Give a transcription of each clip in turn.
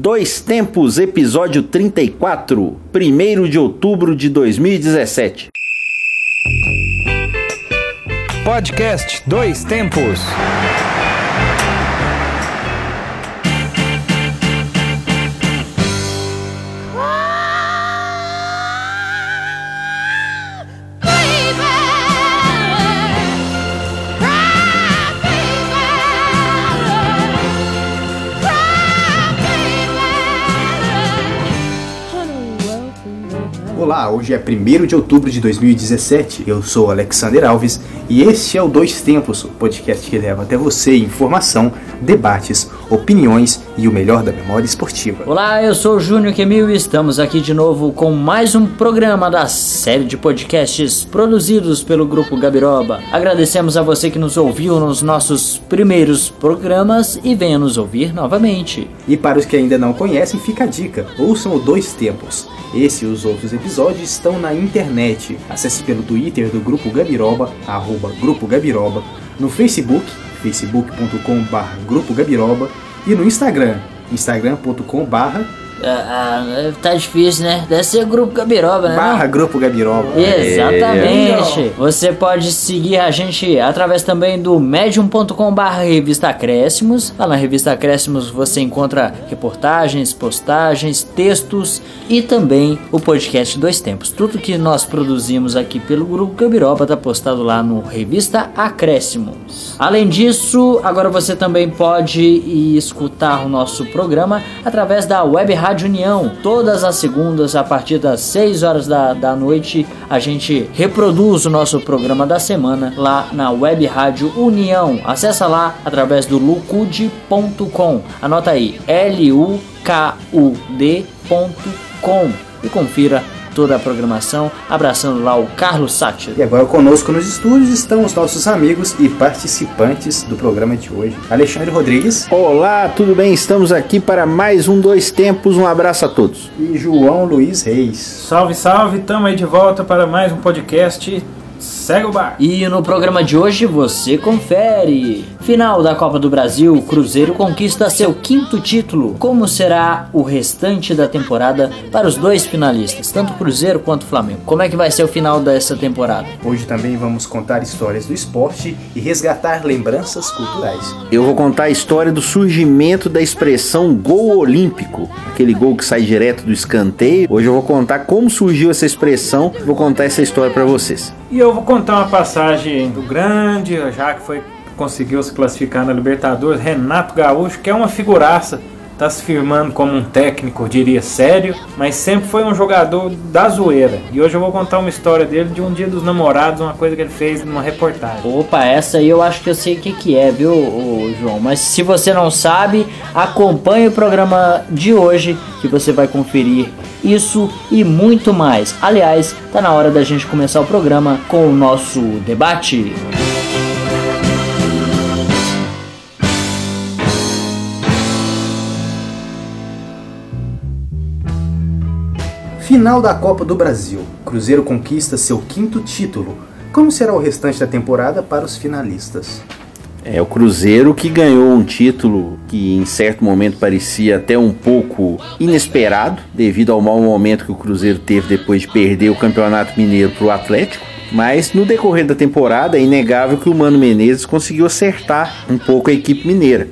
Dois Tempos, episódio 34, 1 de outubro de 2017. Podcast Dois Tempos. Olá, hoje é 1 de outubro de 2017. Eu sou Alexander Alves e este é o Dois Tempos, o podcast que leva até você informação, debates, opiniões e o melhor da memória esportiva. Olá, eu sou o Júnior Kemil e estamos aqui de novo com mais um programa da série de podcasts produzidos pelo Grupo Gabiroba. Agradecemos a você que nos ouviu nos nossos primeiros programas e venha nos ouvir novamente. E para os que ainda não conhecem, fica a dica: ouçam o Dois Tempos. Esse e os outros episódios estão na internet. Acesse pelo Twitter do Grupo Gabiroba, arroba Grupo Gabiroba, no Facebook, facebook.com.br Grupo Gabiroba e no Instagram, instagram.com.br Ah, ah, tá difícil, né? Deve ser Grupo Gabiroba, né? não? barra Grupo Gabiroba. Exatamente. Você pode seguir a gente através também do medium.com.br revista Acréscimos. Lá na revista Acréscimos você encontra reportagens, postagens, textos e também o podcast Dois Tempos. Tudo que nós produzimos aqui pelo Grupo Gabiroba está postado lá no Revista Acréscimos. Além disso, agora você também pode ir escutar o nosso programa através da Web Rádio União. Todas as segundas, a partir das 6 horas da, da noite, a gente reproduz o nosso programa da semana lá na Web Rádio União. Acessa lá através do lucude.com. Anota aí, L-U-K-U-D.com e confira toda a programação, abraçando lá o Carlos Sátiro. E agora conosco nos estúdios estão os nossos amigos e participantes do programa de hoje. Alexandre Rodrigues Olá, tudo bem? Estamos aqui para mais um Dois Tempos. Um abraço a todos. e João Luiz Reis. Salve, salve, tamo aí de volta para mais um podcast. Segue o bar. E no programa de hoje você confere. Final da Copa do Brasil, o Cruzeiro conquista seu quinto título. Como será o restante da temporada para os dois finalistas, tanto o Cruzeiro quanto o Flamengo? Como é que vai ser o final dessa temporada? Hoje também vamos contar histórias do esporte e resgatar lembranças culturais. Eu vou contar a história do surgimento da expressão gol olímpico, aquele gol que sai direto do escanteio. Hoje eu vou contar como surgiu essa expressão, vou contar essa história para vocês. E eu vou contar uma passagem do grande, já que foi conseguiu se classificar na Libertadores, Renato Gaúcho, que é uma figuraça, tá se firmando como um técnico, diria sério, mas sempre foi um jogador da zoeira. E hoje eu vou contar uma história dele de um dia dos namorados, uma coisa que ele fez numa reportagem. Opa, essa aí eu acho que eu sei o que, que é, viu, João? Mas se você não sabe, acompanhe o programa de hoje que você vai conferir isso e muito mais. Aliás, tá na hora da gente começar o programa com o nosso debate. Final da Copa do Brasil. Cruzeiro conquista seu quinto título. Como será o restante da temporada para os finalistas? É o Cruzeiro que ganhou um título que em certo momento parecia até um pouco inesperado, devido ao mau momento que o Cruzeiro teve depois de perder o Campeonato Mineiro para o Atlético. Mas no decorrer da temporada é inegável que o Mano Menezes conseguiu acertar um pouco a equipe mineira.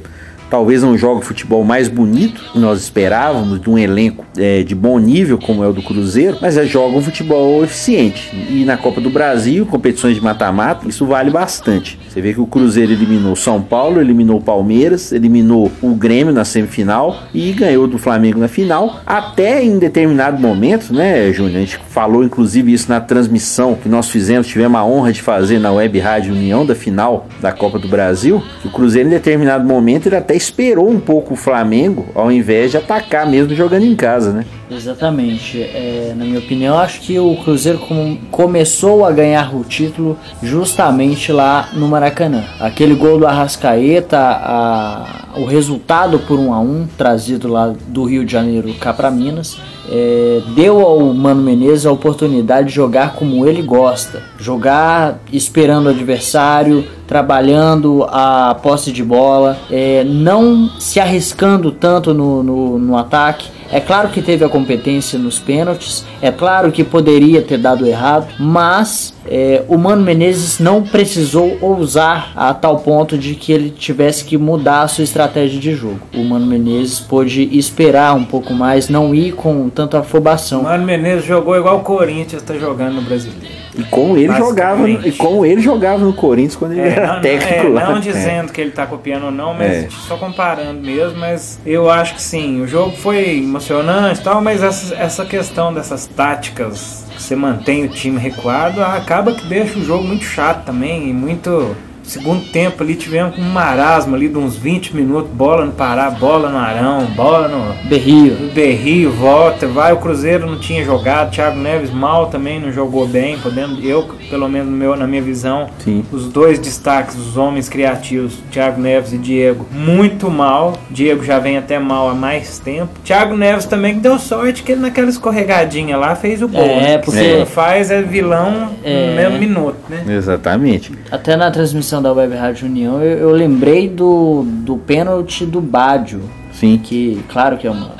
Talvez não jogue o futebol mais bonito que nós esperávamos, de um elenco é, de bom nível como é o do Cruzeiro, mas é, joga um futebol eficiente. E na Copa do Brasil, competições de mata-mata, isso vale bastante. Você vê que o Cruzeiro eliminou São Paulo, eliminou o Palmeiras, eliminou o Grêmio na semifinal e ganhou do Flamengo na final. Até em determinado momento, né, Júnior? A gente falou inclusive isso na transmissão que nós fizemos, tivemos a honra de fazer na Web Rádio União da final da Copa do Brasil. O Cruzeiro, em determinado momento, ele até esperou um pouco o Flamengo, ao invés de atacar mesmo jogando em casa, né? Exatamente. É, na minha opinião, acho que o Cruzeiro com- começou a ganhar o título justamente lá no Maracanã. Aquele gol do Arrascaeta, a- o resultado por 1 a 1 trazido lá do Rio de Janeiro cá para Minas, é, deu ao Mano Menezes a oportunidade de jogar como ele gosta, jogar esperando o adversário, trabalhando a posse de bola, é, não se arriscando tanto no, no, no ataque. É claro que teve a competência nos pênaltis, é claro que poderia ter dado errado, mas é, o Mano Menezes não precisou ousar a tal ponto de que ele tivesse que mudar a sua estratégia de jogo. O Mano Menezes pôde esperar um pouco mais, não ir com tanta afobação. O Mano Menezes jogou igual o Corinthians está jogando no Brasileiro. E como ele jogava, e como ele jogava no Corinthians quando ele É, era não, técnico não, é, lá. não dizendo que ele tá copiando ou não, mas É. só comparando mesmo, mas eu acho que sim, o jogo foi emocionante e tal, mas essa, essa questão dessas táticas que você mantém o time recuado, acaba que deixa o jogo muito chato também, e muito... Segundo tempo ali tivemos um marasmo ali de uns 20 minutos, bola no Pará, bola no Arão, bola no, Berrio. Berrio volta, vai, o Cruzeiro não tinha jogado, Thiago Neves mal também não jogou bem, podendo, eu, pelo menos no meu, na minha visão, Sim. os dois destaques, os homens criativos, Thiago Neves e Diego, muito mal. Diego já vem até mal há mais tempo. Thiago Neves também que deu sorte que ele naquela escorregadinha lá fez o gol. É, né? porque- Se não faz é vilão É. no mesmo minuto, né? Exatamente. Até na transmissão da Web Rádio União eu, eu lembrei do, do pênalti do Bádio, Sim. que claro que é uma,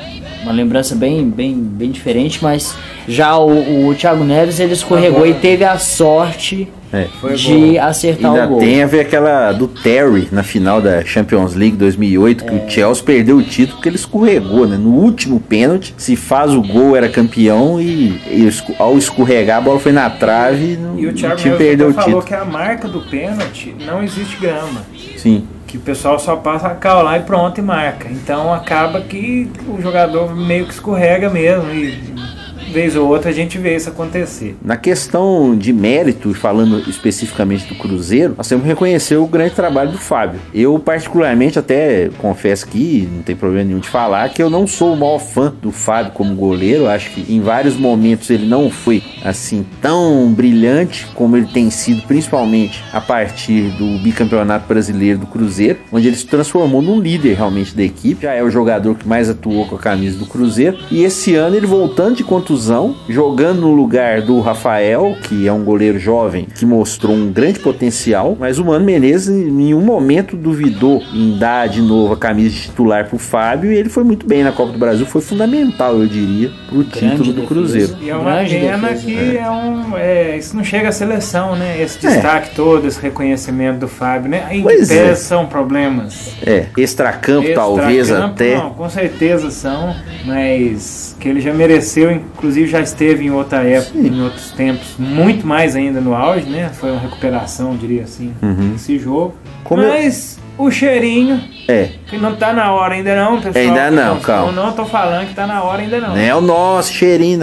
uma lembrança bem, bem, bem diferente, mas já o, o Thiago Neves ele escorregou Agora- e teve a sorte É. De acertar o Ainda gol. tem a ver aquela do Terry na final da Champions League 2008, que É. o Chelsea perdeu o título porque ele escorregou, né? No último pênalti, se faz o gol, era campeão e, e ao escorregar a bola foi na trave e, E o Thiago time Neves perdeu o até falou título. que a marca do pênalti não existe grama. Sim. Que o pessoal só passa a cal lá e pronto e marca. Então acaba que o jogador meio que escorrega mesmo e vez ou outra a gente vê isso acontecer. Na questão de mérito, falando especificamente do Cruzeiro, nós temos que reconhecer o grande trabalho do Fábio. Eu, particularmente, até confesso que não tem problema nenhum de falar que eu não sou o maior fã do Fábio como goleiro. Acho que em vários momentos ele não foi assim tão brilhante como ele tem sido, principalmente a partir do bicampeonato brasileiro do Cruzeiro, onde ele se transformou num líder realmente da equipe. Já é o jogador que mais atuou com a camisa do Cruzeiro. E esse ano ele voltando de contusão, jogando no lugar do Rafael, que é um goleiro jovem que mostrou um grande potencial, mas o Mano Menezes em nenhum momento duvidou em dar de novo a camisa de titular pro Fábio e ele foi muito bem na Copa do Brasil, foi fundamental, eu diria, pro título do defesa. Cruzeiro. E é uma Grande pena defesa, que é. um. é, isso não chega à seleção, né? Esse destaque todo, esse reconhecimento do Fábio, né? Em Pois é. pese são problemas. É, extracampo talvez Extracampo, até. Não, com certeza são, mas que ele já mereceu, inclusive já esteve em outra época, em outros tempos, muito mais ainda no auge, né? Foi uma recuperação, eu diria assim, desse jogo. Como eu- mas o cheirinho, É, que não tá na hora ainda não, pessoal. Ainda não, Eu calma. Não tô falando que tá na hora ainda não. não é o nosso cheirinho,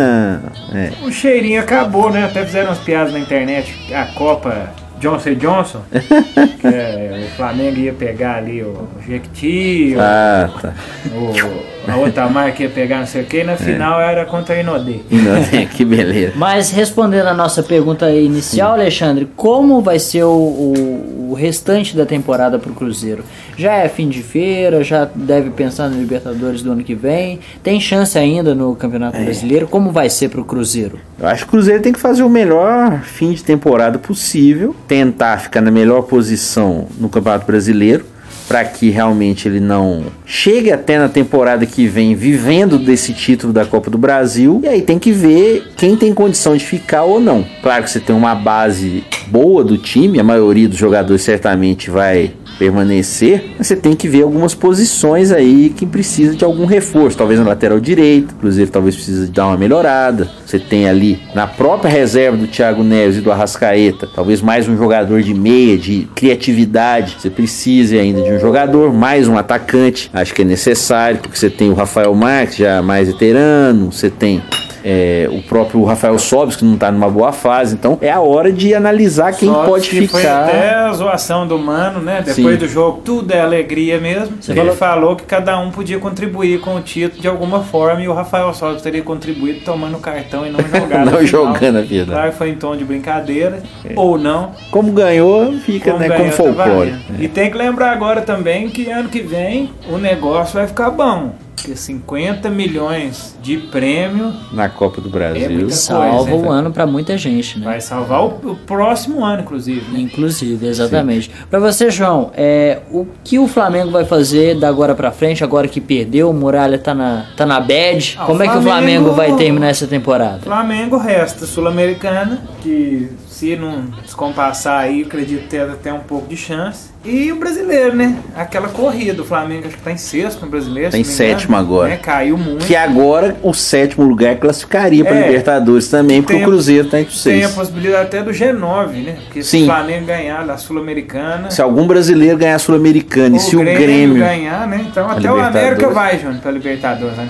É. O cheirinho acabou, né? Até fizeram umas piadas na internet. A Copa Johnson Johnson, que é, o Flamengo ia pegar ali o Jequiti, o- Ah, tá. o, a outra marca ia pegar não sei o que, e na final era contra a Inodê. Não, que beleza. Mas respondendo a nossa pergunta inicial, Alexandre, como vai ser o, o- o restante da temporada pro Cruzeiro? Já é fim de feira, já deve pensar no Libertadores do ano que vem, tem chance ainda no Campeonato Brasileiro? Como vai ser pro Cruzeiro? Eu acho que o Cruzeiro tem que fazer o melhor fim de temporada possível, tentar ficar na melhor posição no Campeonato Brasileiro, para que realmente ele não chegue até na temporada que vem vivendo desse título da Copa do Brasil. E aí tem que ver quem tem condição de ficar ou não. Claro que você tem uma base boa do time, a maioria dos jogadores certamente vai permanecer, você tem que ver algumas posições aí que precisa de algum reforço, talvez na lateral direita, o Cruzeiro talvez precise dar uma melhorada. Você tem ali na própria reserva do Thiago Neves e do Arrascaeta, talvez mais um jogador de meia, de criatividade. Você precisa ainda de um jogador, mais um atacante. Acho que é necessário, porque você tem o Rafael Marques, já mais veterano, você tem é, o próprio Rafael Sobis, que não tá numa boa fase. Então é a hora de analisar quem pode que ficar. Foi até a zoação do Mano, né? Depois Sim. do jogo, tudo é alegria mesmo. Ele falou- que cada um podia contribuir com o título de alguma forma e o Rafael Sobis teria contribuído tomando cartão e não jogando. Não jogando a vida. Claro que foi em tom de brincadeira, ou não. Como ganhou, fica Como né, ganhou, como tá folclore. valendo. E tem que lembrar agora também que ano que vem o negócio vai ficar bom. Porque 50 milhões de prêmio Na Copa do Brasil. É Salva coisa, o ano pra muita gente, né? vai salvar o, o próximo ano, inclusive. né? Inclusive, exatamente. Pra você, João, é, o que o Flamengo vai fazer da agora pra frente, agora que perdeu, o Muralha tá na, tá na bad? Ah, Como é que o Flamengo- Flamengo vai terminar essa temporada? Flamengo resta Sul-Americana, que se não descompassar aí, eu acredito ter até um pouco de chance. E o brasileiro, né? Aquela corrida, o Flamengo acho que tá em sexto no brasileiro. Tá em se me engano, sétimo agora. Né? Caiu muito. Que agora o sétimo lugar classificaria para É. Libertadores também, porque Tem- o Cruzeiro tá entre os Tem a possibilidade até do G9, né? Porque se Sim. o Flamengo ganhar da Sul-Americana, Se algum brasileiro ganhar a Sul-Americana e se o Grêmio. ganhar, né? Então até o. América vai, Júnior, pra Libertadores. Né?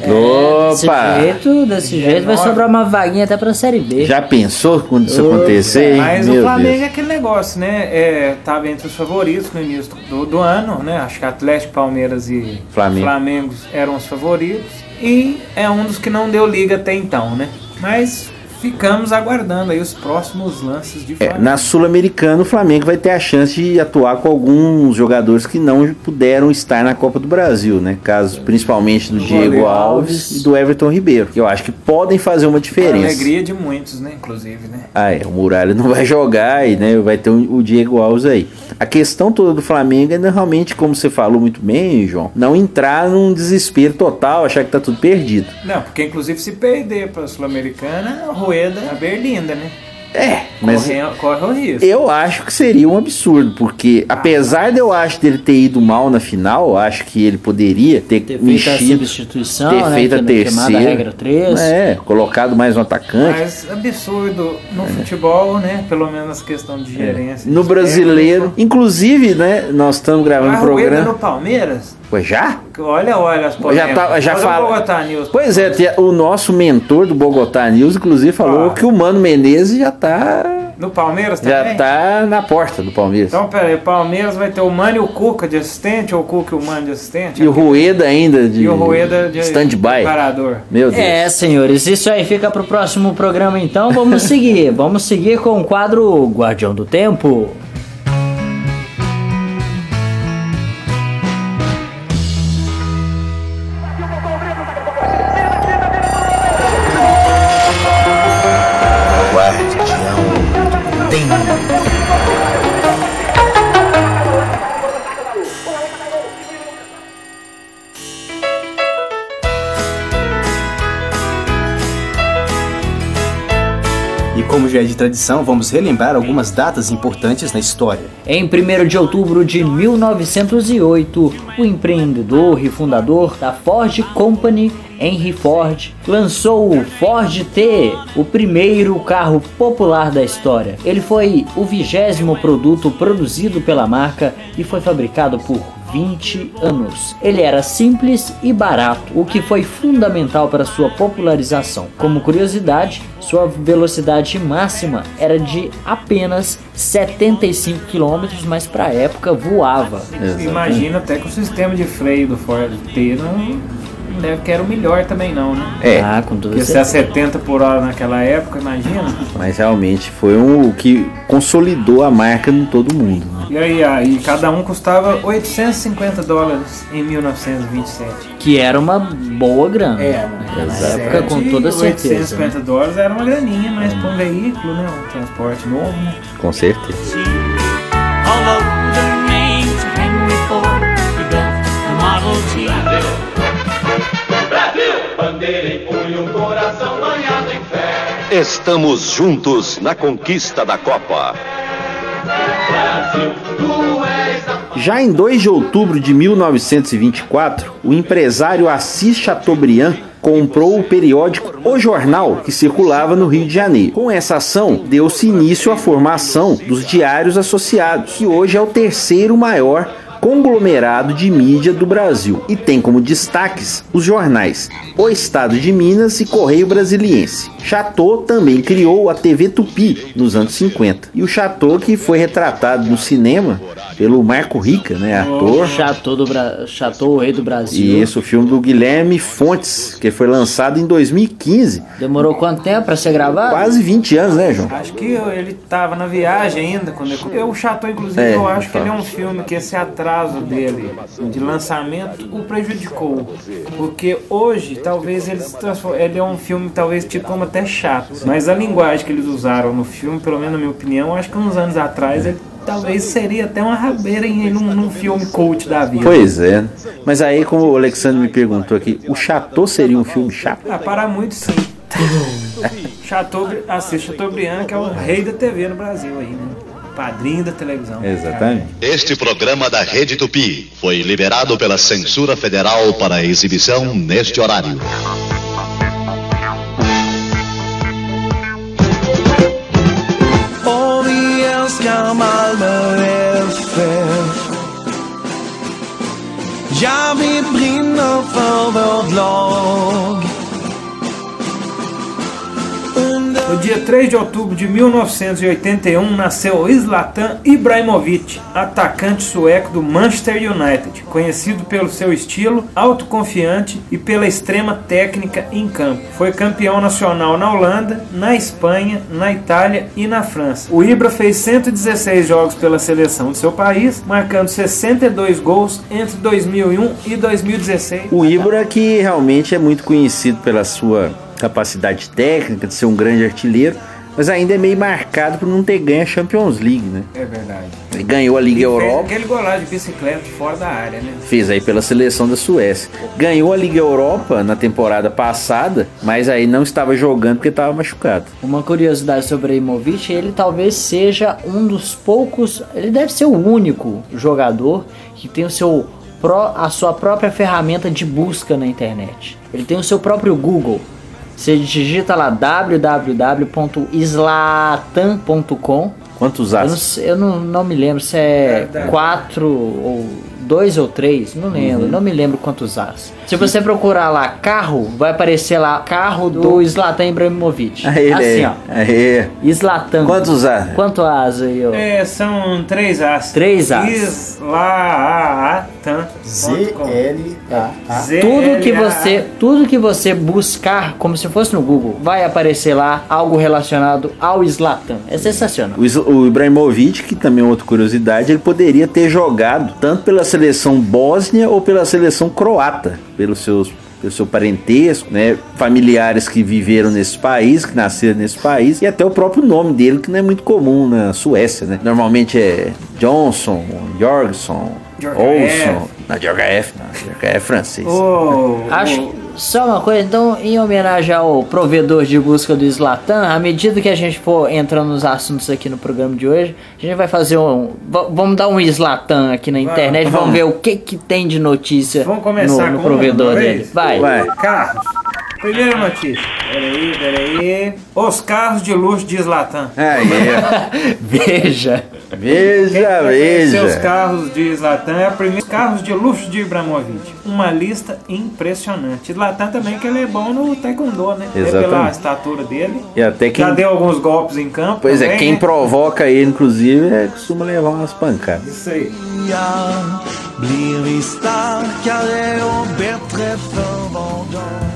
Desse Opa! jeito, desse jeito vai sobrar uma vaguinha até pra Série B. Já pensou quando isso Opa, acontecer? hein? Mas Meu o Flamengo Deus. é aquele negócio, né? É, tava entre os favoritos no início do, do ano, né? Acho que Atlético, Palmeiras e Flamengo. Flamengo eram os favoritos. E é um dos que não deu liga até então, né? Mas ficamos aguardando aí os próximos lances de É, na Sul-Americana, o Flamengo vai ter a chance de atuar com alguns jogadores que não puderam estar na Copa do Brasil, né? Caso principalmente do Do Diego Alves Alves. e do Everton Ribeiro, que eu acho que podem fazer uma A diferença. alegria de muitos, né? Inclusive, né? Ah, é, o Muralha não vai jogar e né, vai ter o Diego Alves aí. A questão toda do Flamengo é né, realmente, como você falou muito bem, João, não entrar num desespero total, achar que tá tudo perdido. Não, porque inclusive se perder pra Sul-Americana, a Rueda é a Berlinda, né? É, mas Corre, corre o risco. eu acho que seria um absurdo, porque apesar de eu acho dele ter ido mal na final, eu acho que ele poderia ter, Ter feito a mexido, substituição, ter né? feito a terceira, regra 3. é, colocado mais um atacante. Mas absurdo no futebol, né? Pelo menos questão de gerência. No de brasileiro, inclusive, né, nós estamos gravando A um programa. no Palmeiras? Ué, já? Olha, olha as Já, tá, já Olha o fala. Bogotá News. Pois é, o nosso mentor do Bogotá News, inclusive, falou Ah. que o Mano Menezes já tá. No Palmeiras Já também? tá na porta do Palmeiras. Então, pera aí, Palmeiras vai ter o Mano e o Cuca de assistente, ou o Cuca e o Mano de assistente? e o Rueda ainda de. E o Rueda de stand-by. parador. Meu Deus. É, senhores, isso aí fica pro próximo programa então. Vamos seguir. Vamos seguir com o quadro Guardião do Tempo. E como já é de tradição, vamos relembrar algumas datas importantes na história. Em 1 de outubro de 1908, o empreendedor e fundador da Ford Company, Henry Ford, lançou o Ford T, o primeiro carro popular da história. Ele foi o vigésimo produto produzido pela marca e foi fabricado por 20 anos. Ele era simples e barato, o que foi fundamental para sua popularização. Como curiosidade, sua velocidade máxima era de apenas 75 km, mas para a época voava. Exatamente. Imagina até que o sistema de freio do Ford T não, não deve que era o melhor também não, né? É, Ah, com Porque se é certeza. 70 por hora naquela época, imagina. mas realmente foi um, o que consolidou a marca em todo mundo. né? E aí, aí, cada um custava 850 dólares em 1927. Que era uma boa grana. É, Naquela exato. época, com toda certeza. 850 né? dólares era uma graninha, mas para um veículo, né? Um transporte novo, né? Com certeza. Bandeira em punho, coração banhado em fé. Estamos juntos na conquista da Copa. Já em 2 de outubro de 1924, o empresário Assis Chateaubriand comprou o periódico O Jornal, que circulava no Rio de Janeiro. Com essa ação, deu-se início à formação dos Diários Associados, que hoje é o terceiro maior conglomerado de mídia do Brasil e tem como destaques os jornais O Estado de Minas e Correio Brasiliense. Chateau também criou a TV Tupi nos anos 50. E o Chateau que foi retratado no cinema pelo Marco Rica, né, ator. Chateau, do Bra... Chateau, o rei do Brasil. E esse o filme do Guilherme Fontes, que foi lançado em 2015. Demorou quanto tempo pra ser gravado? Quase 20 anos, né, João? Acho que ele tava na viagem ainda. quando Eu, O Chateau, inclusive, É, eu acho que ele é um filme que esse atraso dele de lançamento o prejudicou. Porque hoje, talvez ele se transforme. Ele é um filme, talvez, tipo, como até chato. Mas a linguagem que eles usaram no filme, pelo menos na minha opinião, acho que uns anos atrás ele talvez seria até uma rabeira em num, num filme cult da vida. Pois é. Mas aí, como o Alexandre me perguntou aqui, o Chateau seria um filme chato? Ah, para muito sim. Chateau, assiste Chateaubriand, que é o rei da TV no Brasil aí, né? Padrinho da televisão. Exatamente. Este programa da Rede Tupi foi liberado pela Censura Federal para exibição neste horário. Och vi älskar Malmö FF Ja, vi brinner för vårt lag No dia 3 de outubro de 1981 nasceu Zlatan Ibrahimovic, atacante sueco do Manchester United, conhecido pelo seu estilo autoconfiante e pela extrema técnica em campo. Foi campeão nacional na Holanda, na Espanha, na Itália e na França. O Ibra fez 116 jogos pela seleção de seu país, marcando 62 gols entre 2001 e 2016. O Ibra que realmente é muito conhecido pela sua capacidade técnica de ser um grande artilheiro, mas ainda é meio marcado por não ter ganho a Champions League, né? É verdade. Ele ganhou a Liga Fez Europa, aquele golagem de bicicleta fora da área, né? fez aí pela seleção da Suécia. Ganhou a Liga Europa na temporada passada, mas aí não estava jogando porque estava machucado. Uma curiosidade sobre Ibrahimovic, ele talvez seja um dos poucos, ele deve ser o único jogador que tem o seu pró- a sua própria ferramenta de busca na internet. Ele tem o seu próprio Google. Você digita lá www.islatan.com. Quantos Eu, não, eu não, não me lembro se é dar. quatro ou dois ou três, não lembro, não me lembro quantos as. Se você procurar lá carro, vai aparecer lá carro do Zlatan Ibrahimovic. Aí ele assim, é. ó. Aí. Zlatan. Quantos as? Quanto as aí, ó? É, são três As. Três As. Islaatan. Z-L-A-A. Tudo que você, tudo que você buscar, como se fosse no Google, vai aparecer lá algo relacionado ao Zlatan. É sensacional. O O Ibrahimovic, que também é outra curiosidade, ele poderia ter jogado tanto pela seleção bósnia ou pela seleção croata, pelos seus pelo seu parentesco, né, familiares que viveram nesse país, que nasceram nesse país, e até o próprio nome dele, que não é muito comum na Suécia, né? Normalmente é Johnson, Jorgaeff. Olson. Não, Jorgaeff, não, Jorgaeff é francês. Oh, Acho só uma coisa, então, em homenagem ao provedor de busca do Slatan, à medida que a gente for entrando nos assuntos aqui no programa de hoje, a gente vai fazer um. va- Vamos dar um Slatan aqui na internet, vamos, vamos. ver o que que tem de notícia Vamos começar no, no com provedor dele. Vai. Vai. Carros. Primeira notícia. Peraí, peraí. Os carros de luxo de Zlatan. Aí, Veja. veja, Seus veja. carros de Zlatan é o primeiro carros de luxo de Ibrahimovic. Uma lista impressionante. Zlatan também que ele é bom no taekwondo, né? É pela Exatamente. estatura dele. E até quem Já deu alguns golpes em campo. Pois é, também, quem né? provoca ele, inclusive, é, costuma levar umas pancadas. Isso aí. Blir vi starkare och bättre för var dag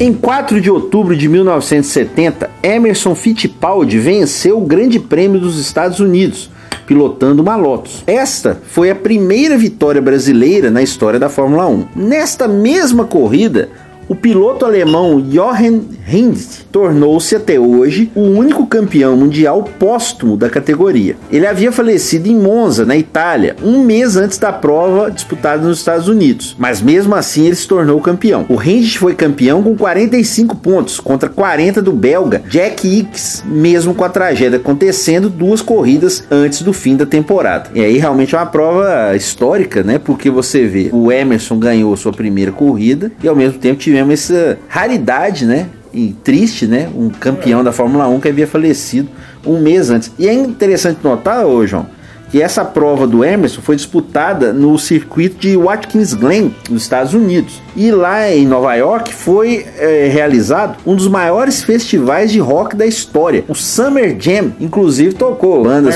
Em 4 de outubro de 1970, Emerson Fittipaldi venceu o Grande Prêmio dos Estados Unidos, pilotando uma Lotus. Esta foi a primeira vitória brasileira na história da Fórmula 1. Nesta mesma corrida, o piloto alemão Jochen Rindt tornou-se até hoje o único campeão mundial póstumo da categoria. Ele havia falecido em Monza, na Itália, um mês antes da prova disputada nos Estados Unidos, mas mesmo assim ele se tornou campeão. O Rindt foi campeão com 45 pontos contra 40 do belga Jack Hicks, mesmo com a tragédia acontecendo duas corridas antes do fim da temporada. E aí realmente é uma prova histórica, né? Porque você vê, o Emerson ganhou sua primeira corrida e ao mesmo tempo tivemos essa raridade, né? E triste, né? Um campeão da Fórmula 1 que havia falecido um mês antes. E é interessante notar, ô João, que essa prova do Emerson foi disputada no circuito de Watkins Glen, nos Estados Unidos. E lá em Nova York foi eh, realizado um dos maiores festivais de rock da história, o Summer Jam. Inclusive tocou bandas.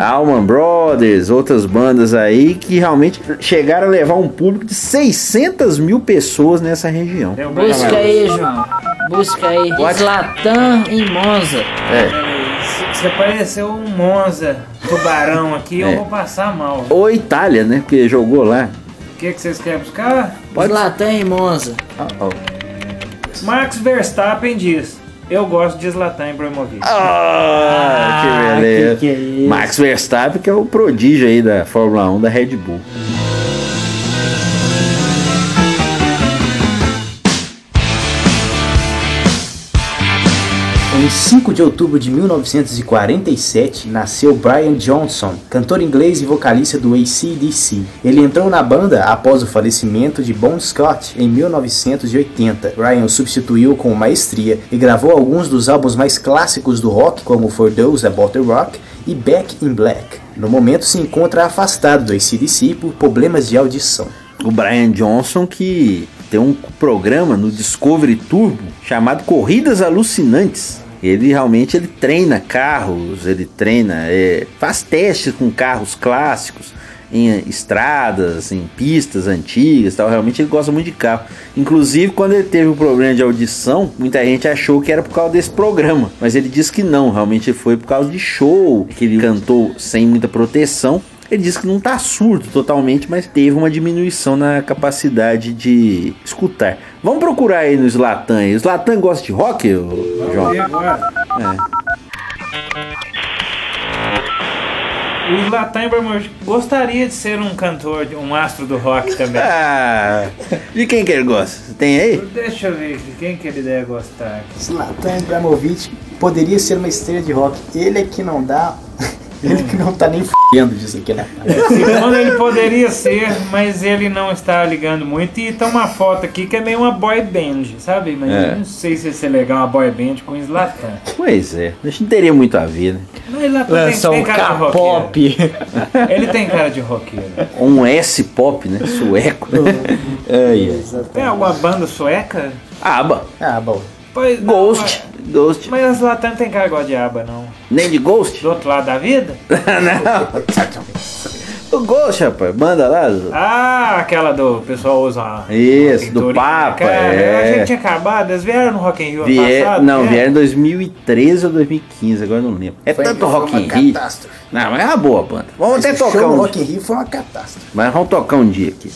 Allman Brothers, outras bandas aí que realmente chegaram a levar um público de 600 mil pessoas nessa região. Busca aí, João. Busca aí. What? Zlatan em Monza. É. Se, aparecer um Monza tubarão aqui, É. eu vou passar mal. Ou Itália, né? Porque jogou lá. O que, que vocês querem buscar? Zlatan em Monza. Oh, oh. Max Verstappen diz: Eu gosto de Zlatan Ibrahimovic. Ah, que beleza. que que é isso? Max Verstappen, que é o prodígio aí da Fórmula 1 da Red Bull. Em 5 de outubro de 1947, nasceu Brian Johnson, cantor inglês e vocalista do AC/DC. Ele entrou na banda após o falecimento de Bon Scott em 1980. Brian o substituiu com maestria e gravou alguns dos álbuns mais clássicos do rock, como For Those About the Rock e Back in Black. No momento se encontra afastado do AC/DC por problemas de audição. O Brian Johnson que tem um programa no Discovery Turbo chamado Corridas Alucinantes. Ele realmente ele treina carros, ele treina, é, faz testes com carros clássicos em estradas, em pistas antigas, tal. Realmente ele gosta muito de carro. Inclusive quando ele teve o problema de audição, muita gente achou que era por causa desse programa, mas ele disse que não, realmente foi por causa de show que ele cantou sem muita proteção. Ele disse que não tá surdo totalmente, mas teve uma diminuição na capacidade de escutar. Vamos procurar aí no Slatan. O Slatan gosta de rock, João? Agora? É. O Zlatan Ibrahimovic gostaria de ser um cantor, de- um astro do rock também. Ah, de quem que ele gosta? Tem aí? Deixa eu ver aqui, quem que ele deve gostar. Zlatan Ibrahimovic poderia ser uma estrela de rock. Ele é que não dá. Ele que não tá nem f***endo disso aqui, né? Segundo ele poderia ser, mas ele não está ligando muito. E tá uma foto aqui que é meio uma boy band, sabe? Mas É. eu não sei se ia ser legal uma boy band com Zlatan. Pois é, acho que não teria muito a ver, né? Mas tem, tem um cara de roqueiro. K-pop. Ele tem cara de roqueiro. Um S-pop, né? Sueco. Ai, ai. Tem alguma banda sueca? Aba. Ah, bom. Pois não, Ghost. Ghost. Mas, mas Zlatan não tem cara igual de aba, não. Nem de Ghost? Do outro lado da vida? não. O Ghost, rapaz. Banda lá. Ah, aquela do pessoal usa uma Isso, uma do. Papa, Cara, é. a gente tinha acabado, eles vieram no Rock in Rio ano Vier, passado? não, vieram em 2013 ou 2015, agora eu não lembro. É tanto Rock in Rio. catástrofe. Não, mas é uma boa banda. Vamos até Esse tocar show no um Rock in Rio foi uma catástrofe. Mas vamos tocar um dia aqui.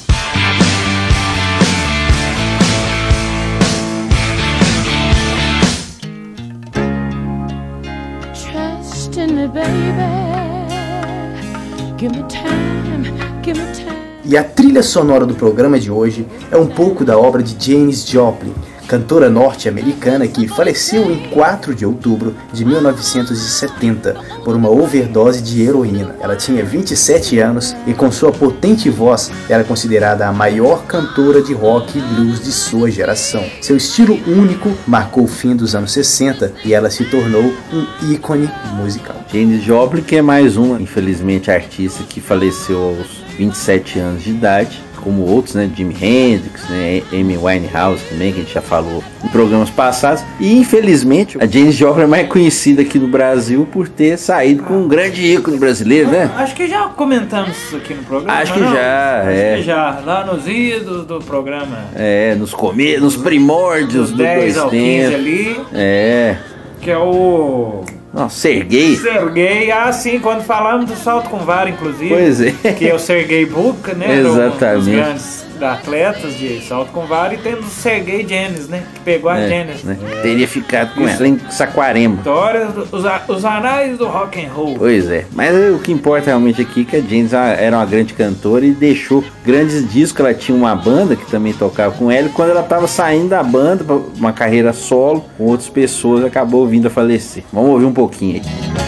E a trilha sonora do programa de hoje é um pouco da obra de Janis Joplin, cantora norte-americana que faleceu em 4 de outubro de 1970 por uma overdose de heroína. Ela tinha 27 anos e com sua potente voz era considerada a maior cantora de rock e blues de sua geração. Seu estilo único marcou o fim dos anos 60 e ela se tornou um ícone musical. Janis Joplin, que é mais uma, infelizmente, artista que faleceu aos 27 anos de idade. Como outros, né? Jimi Hendrix, né? Amy Winehouse também, que a gente já falou em programas passados. E infelizmente, a Janis Joplin é mais conhecida aqui no Brasil por ter saído com um grande ícone brasileiro, né? Acho que já comentamos isso aqui no programa. Acho que não? já, Acho é. que já, lá nos idos do programa. É, nos come nos primórdios Dos do 10 dois ao 15 tempos. ali, É. que é o Nossa, Serguei. Sergei. Ah, sim, quando falamos do salto com vara, inclusive. Pois é. Que é o Sergei Bubka, né? um Exatamente. dos grandes atletas de salto com vara. E temos o Sergei Janis, né? Que pegou a É, Janis. né? Teria ficado com ela em Saquarema. Histórias, do- os, os anais do rock and roll. Pois é, mas o que importa realmente aqui é que a James era uma grande cantora e deixou grandes discos. Ela tinha uma banda que também tocava com ela. E quando ela estava saindo da banda para uma carreira solo com outras pessoas, acabou vindo a falecer. Vamos ouvir um pouquinho aí.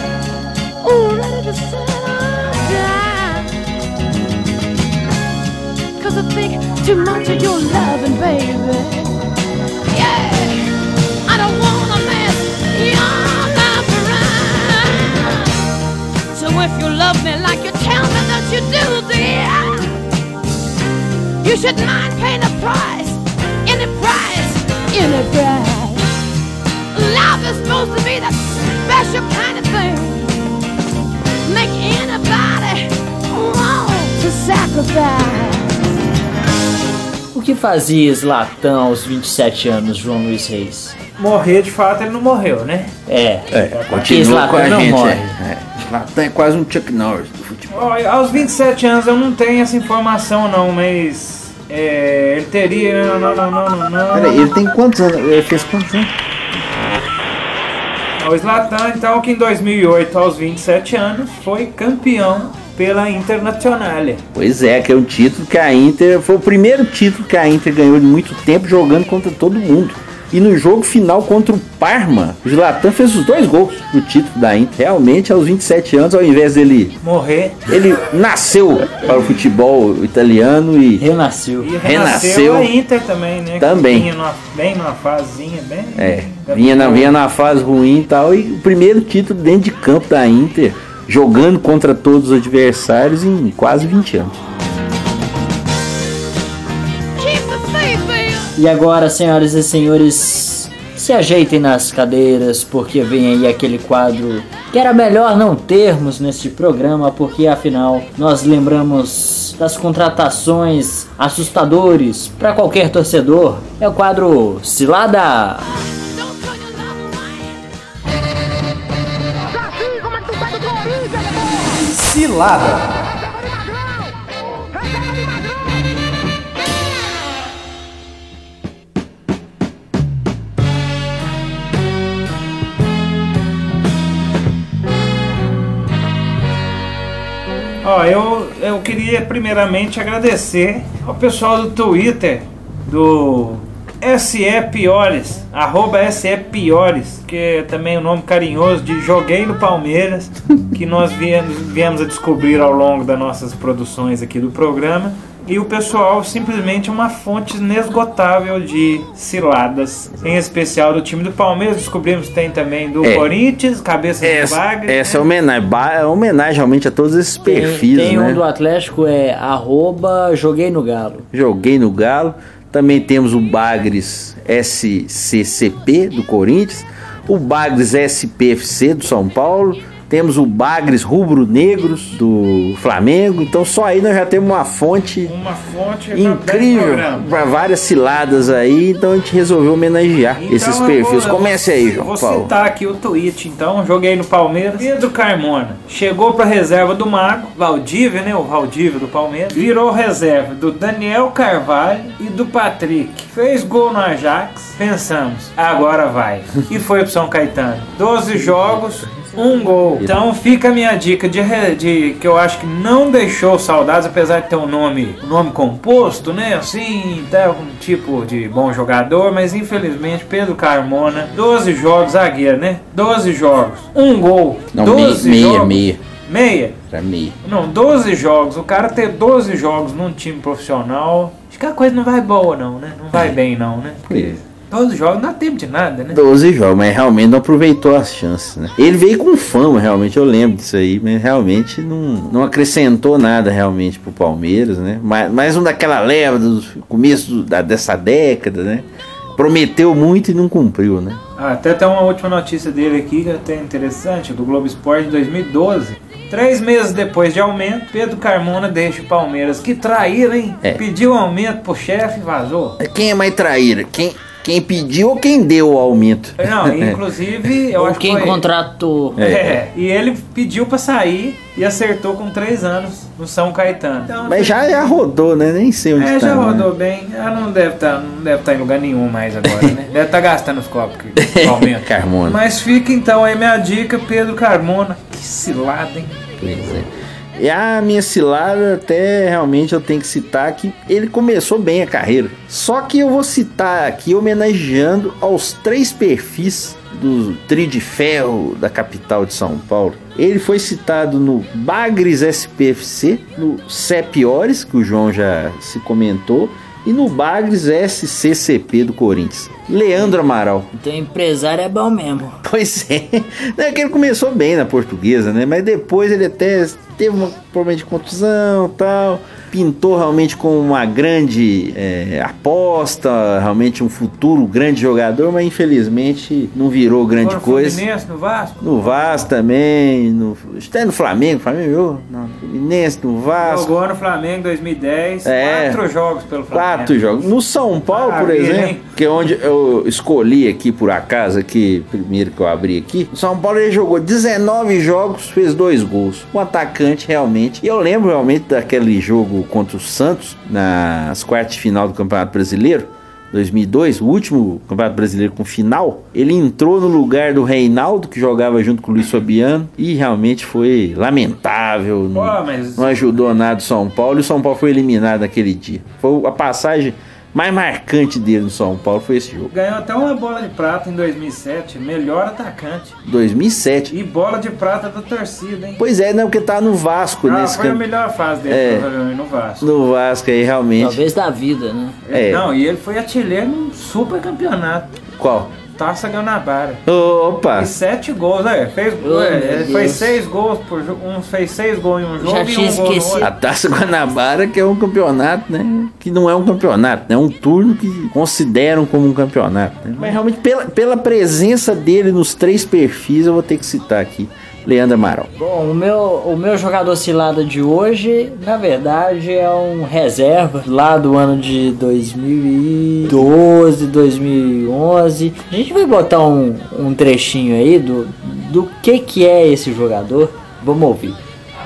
Too much of your loving, baby. Yeah, I don't wanna mess your life around. So if you love me like you tell me that you do, dear, you should mind paying a price, any price, any price. Love is supposed to be that special kind of thing. Make anybody want to sacrifice. O que fazia Zlatan aos 27 anos, João Luiz Reis? Morrer, de fato, ele não morreu, né? É, É, continua Zlatan com a não gente. morre. É, é. Zlatan é quase um Chuck Norris do futebol. Aos 27 anos eu não tenho essa informação não, mas é, ele teria. Não, não, não, não, não. Peraí, ele tem quantos anos? Ele fez quantos anos? O Zlatan, então, que em 2008, aos 27 anos, foi campeão pela Internazionale. Pois é, que é um título que a Inter. Foi o primeiro título que a Inter ganhou em muito tempo jogando contra todo mundo. E no jogo final contra o Parma, o Zlatan fez os dois gols do título da Inter. Realmente, aos 27 anos, ao invés dele. Morrer Ele nasceu para o futebol italiano e. Renasceu. e Renasceu. renasceu a Inter também, né? que Também. Vinha numa, bem numa fasezinha, bem. É, vinha na, vinha na fase ruim e tal. E o primeiro título dentro de campo da Inter, jogando contra todos os adversários em quase 20 anos. E agora, senhoras e senhores, se ajeitem nas cadeiras, porque vem aí aquele quadro que era melhor não termos neste programa, porque afinal nós lembramos das contratações assustadores para qualquer torcedor. É o quadro Cilada. Cilada. Ó, eu, eu queria primeiramente agradecer ao pessoal do Twitter, do SE Piores, arroba SE Piores, que é também o nome carinhoso de Joguei no Palmeiras, que nós viemos, viemos a descobrir ao longo das nossas produções aqui do programa. E o pessoal simplesmente é uma fonte inesgotável de ciladas, em especial do time do Palmeiras. Descobrimos que tem também do É. Corinthians, Cabeça do Essa, Bagre. essa é homenagem, ba- é homenagem realmente a todos esses Tem, perfis, tem né? um do Atlético, é arroba Joguei no Galo. Joguei no Galo. Também temos o Bagres SCCP do Corinthians, o Bagres SPFC do São Paulo, temos o Bagres Rubro Negros do Flamengo. Então só aí nós já temos uma fonte Uma fonte pra incrível 10 programas. para várias ciladas aí. Então a gente resolveu homenagear Então, esses perfis. vou- Comece aí, João Vou Paulo. citar aqui o tweet, então. Joguei no Palmeiras. Pedro Carmona chegou pra reserva do Mago. Valdívia, né? O Valdívia do Palmeiras. Virou reserva do Daniel Carvalho e do Patrick. Fez gol no Ajax. Pensamos, agora vai. E foi pro São Caetano. 12 jogos. Um gol. Então fica a minha dica de, de que eu acho que não deixou saudades, apesar de ter um nome, um nome composto, né? Assim, até um tipo de bom jogador, mas infelizmente Pedro Carmona, 12 jogos, zagueiro, né? 12 jogos, um gol. Não, 12 meia, jogos. meia. Meia? Pra meia. Não, 12 jogos. O cara ter 12 jogos num time profissional, acho que a coisa não vai boa não, né? Não vai bem não, né? Porque 12 jogos não dá tempo de nada, né? 12 jogos, mas realmente não aproveitou as chances, né? Ele veio com fama, realmente, eu lembro disso aí, mas realmente não, não acrescentou nada realmente pro Palmeiras, né? Mais, mais um daquela leva do começo do- da, dessa década, né? Prometeu muito e não cumpriu, né? Ah, até tem uma última notícia dele aqui que é até interessante, do Globo Esporte de 2012. Três meses depois de aumento, Pedro Carmona deixa o Palmeiras. Que traíra, hein? É. Pediu aumento pro chefe e vazou. Quem é mais traíra? Quem, quem pediu ou quem deu o aumento? Não, inclusive, eu Ou acho que quem foi... contratou. É. e ele pediu pra sair e acertou com três anos no São Caetano. Então, Mas já, já rodou, né? Nem sei onde É, tá. já né? rodou bem. Ela não deve estar não deve tá em lugar nenhum mais agora, né? Deve estar gastando os copos que o aumento. Carmona. Mas fica então aí minha dica, Pedro Carmona. Que cilada, hein? Pois é. E a minha cilada, até realmente eu tenho que citar que ele começou bem a carreira. Só que eu vou citar aqui homenageando aos três perfis do Tri de Ferro da capital de São Paulo. Ele foi citado no Bagres SPFC, no Cepiores, que o João já se comentou, e no Bagres SCCP do Corinthians. Leandro Amaral. Então empresário é bom mesmo. Pois é. Não é que ele começou bem na portuguesa, né? Mas depois ele até teve um problema de contusão e tal. Pintou realmente como uma grande é, aposta, realmente um futuro grande jogador, mas infelizmente não virou grande no coisa. Fluminense, no Vasco? No Vasco também, no, até no Flamengo, Flamengo jogou? Não, no Fluminense, no Vasco. Jogou no Flamengo em 2010. É. Quatro jogos pelo Flamengo. Quatro jogos. No São Paulo, por Maravilha, exemplo, hein? que é onde eu escolhi aqui por acaso, aqui, primeiro que eu abri aqui. O São Paulo ele jogou 19 jogos, fez dois gols. Um atacante realmente. E eu lembro realmente daquele jogo contra o Santos, nas quartas de final do Campeonato Brasileiro. 2002, o último Campeonato Brasileiro com final, ele entrou no lugar do Reinaldo, que jogava junto com o Luiz Fabiano, e realmente foi lamentável, não, Pô, mas- não ajudou nada o São Paulo, e o São Paulo foi eliminado naquele dia. Foi a passagem mais marcante dele no São Paulo foi esse jogo. Ganhou até uma bola de prata em 2007. Melhor atacante. 2007. E bola de prata da torcida, hein? Pois é, não, porque tá no Vasco Ah, nesse foi a campo. melhor fase dele, É. provavelmente, no Vasco. No Vasco aí, realmente. Talvez da vida, né? É. Não, e ele foi artilheiro num super campeonato. Qual? Taça Guanabara. Opa! E sete gols, né? Fez, Oh, é, fez seis gols por jogo. Um fez seis gols em um jogo Já e tinha um gol esquecido. outro. A Taça Guanabara, que é um campeonato, né? Que não é um campeonato, né? É um turno que consideram como um campeonato. né? Mas realmente, pela, pela presença dele nos três perfis, eu vou ter que citar aqui. Leandro Amaral. Bom, o meu, o meu jogador cilada de hoje, na verdade, é um reserva lá do ano de 2012, 2011. A gente vai botar um, um trechinho aí do, do que, que é esse jogador. Vamos ouvir.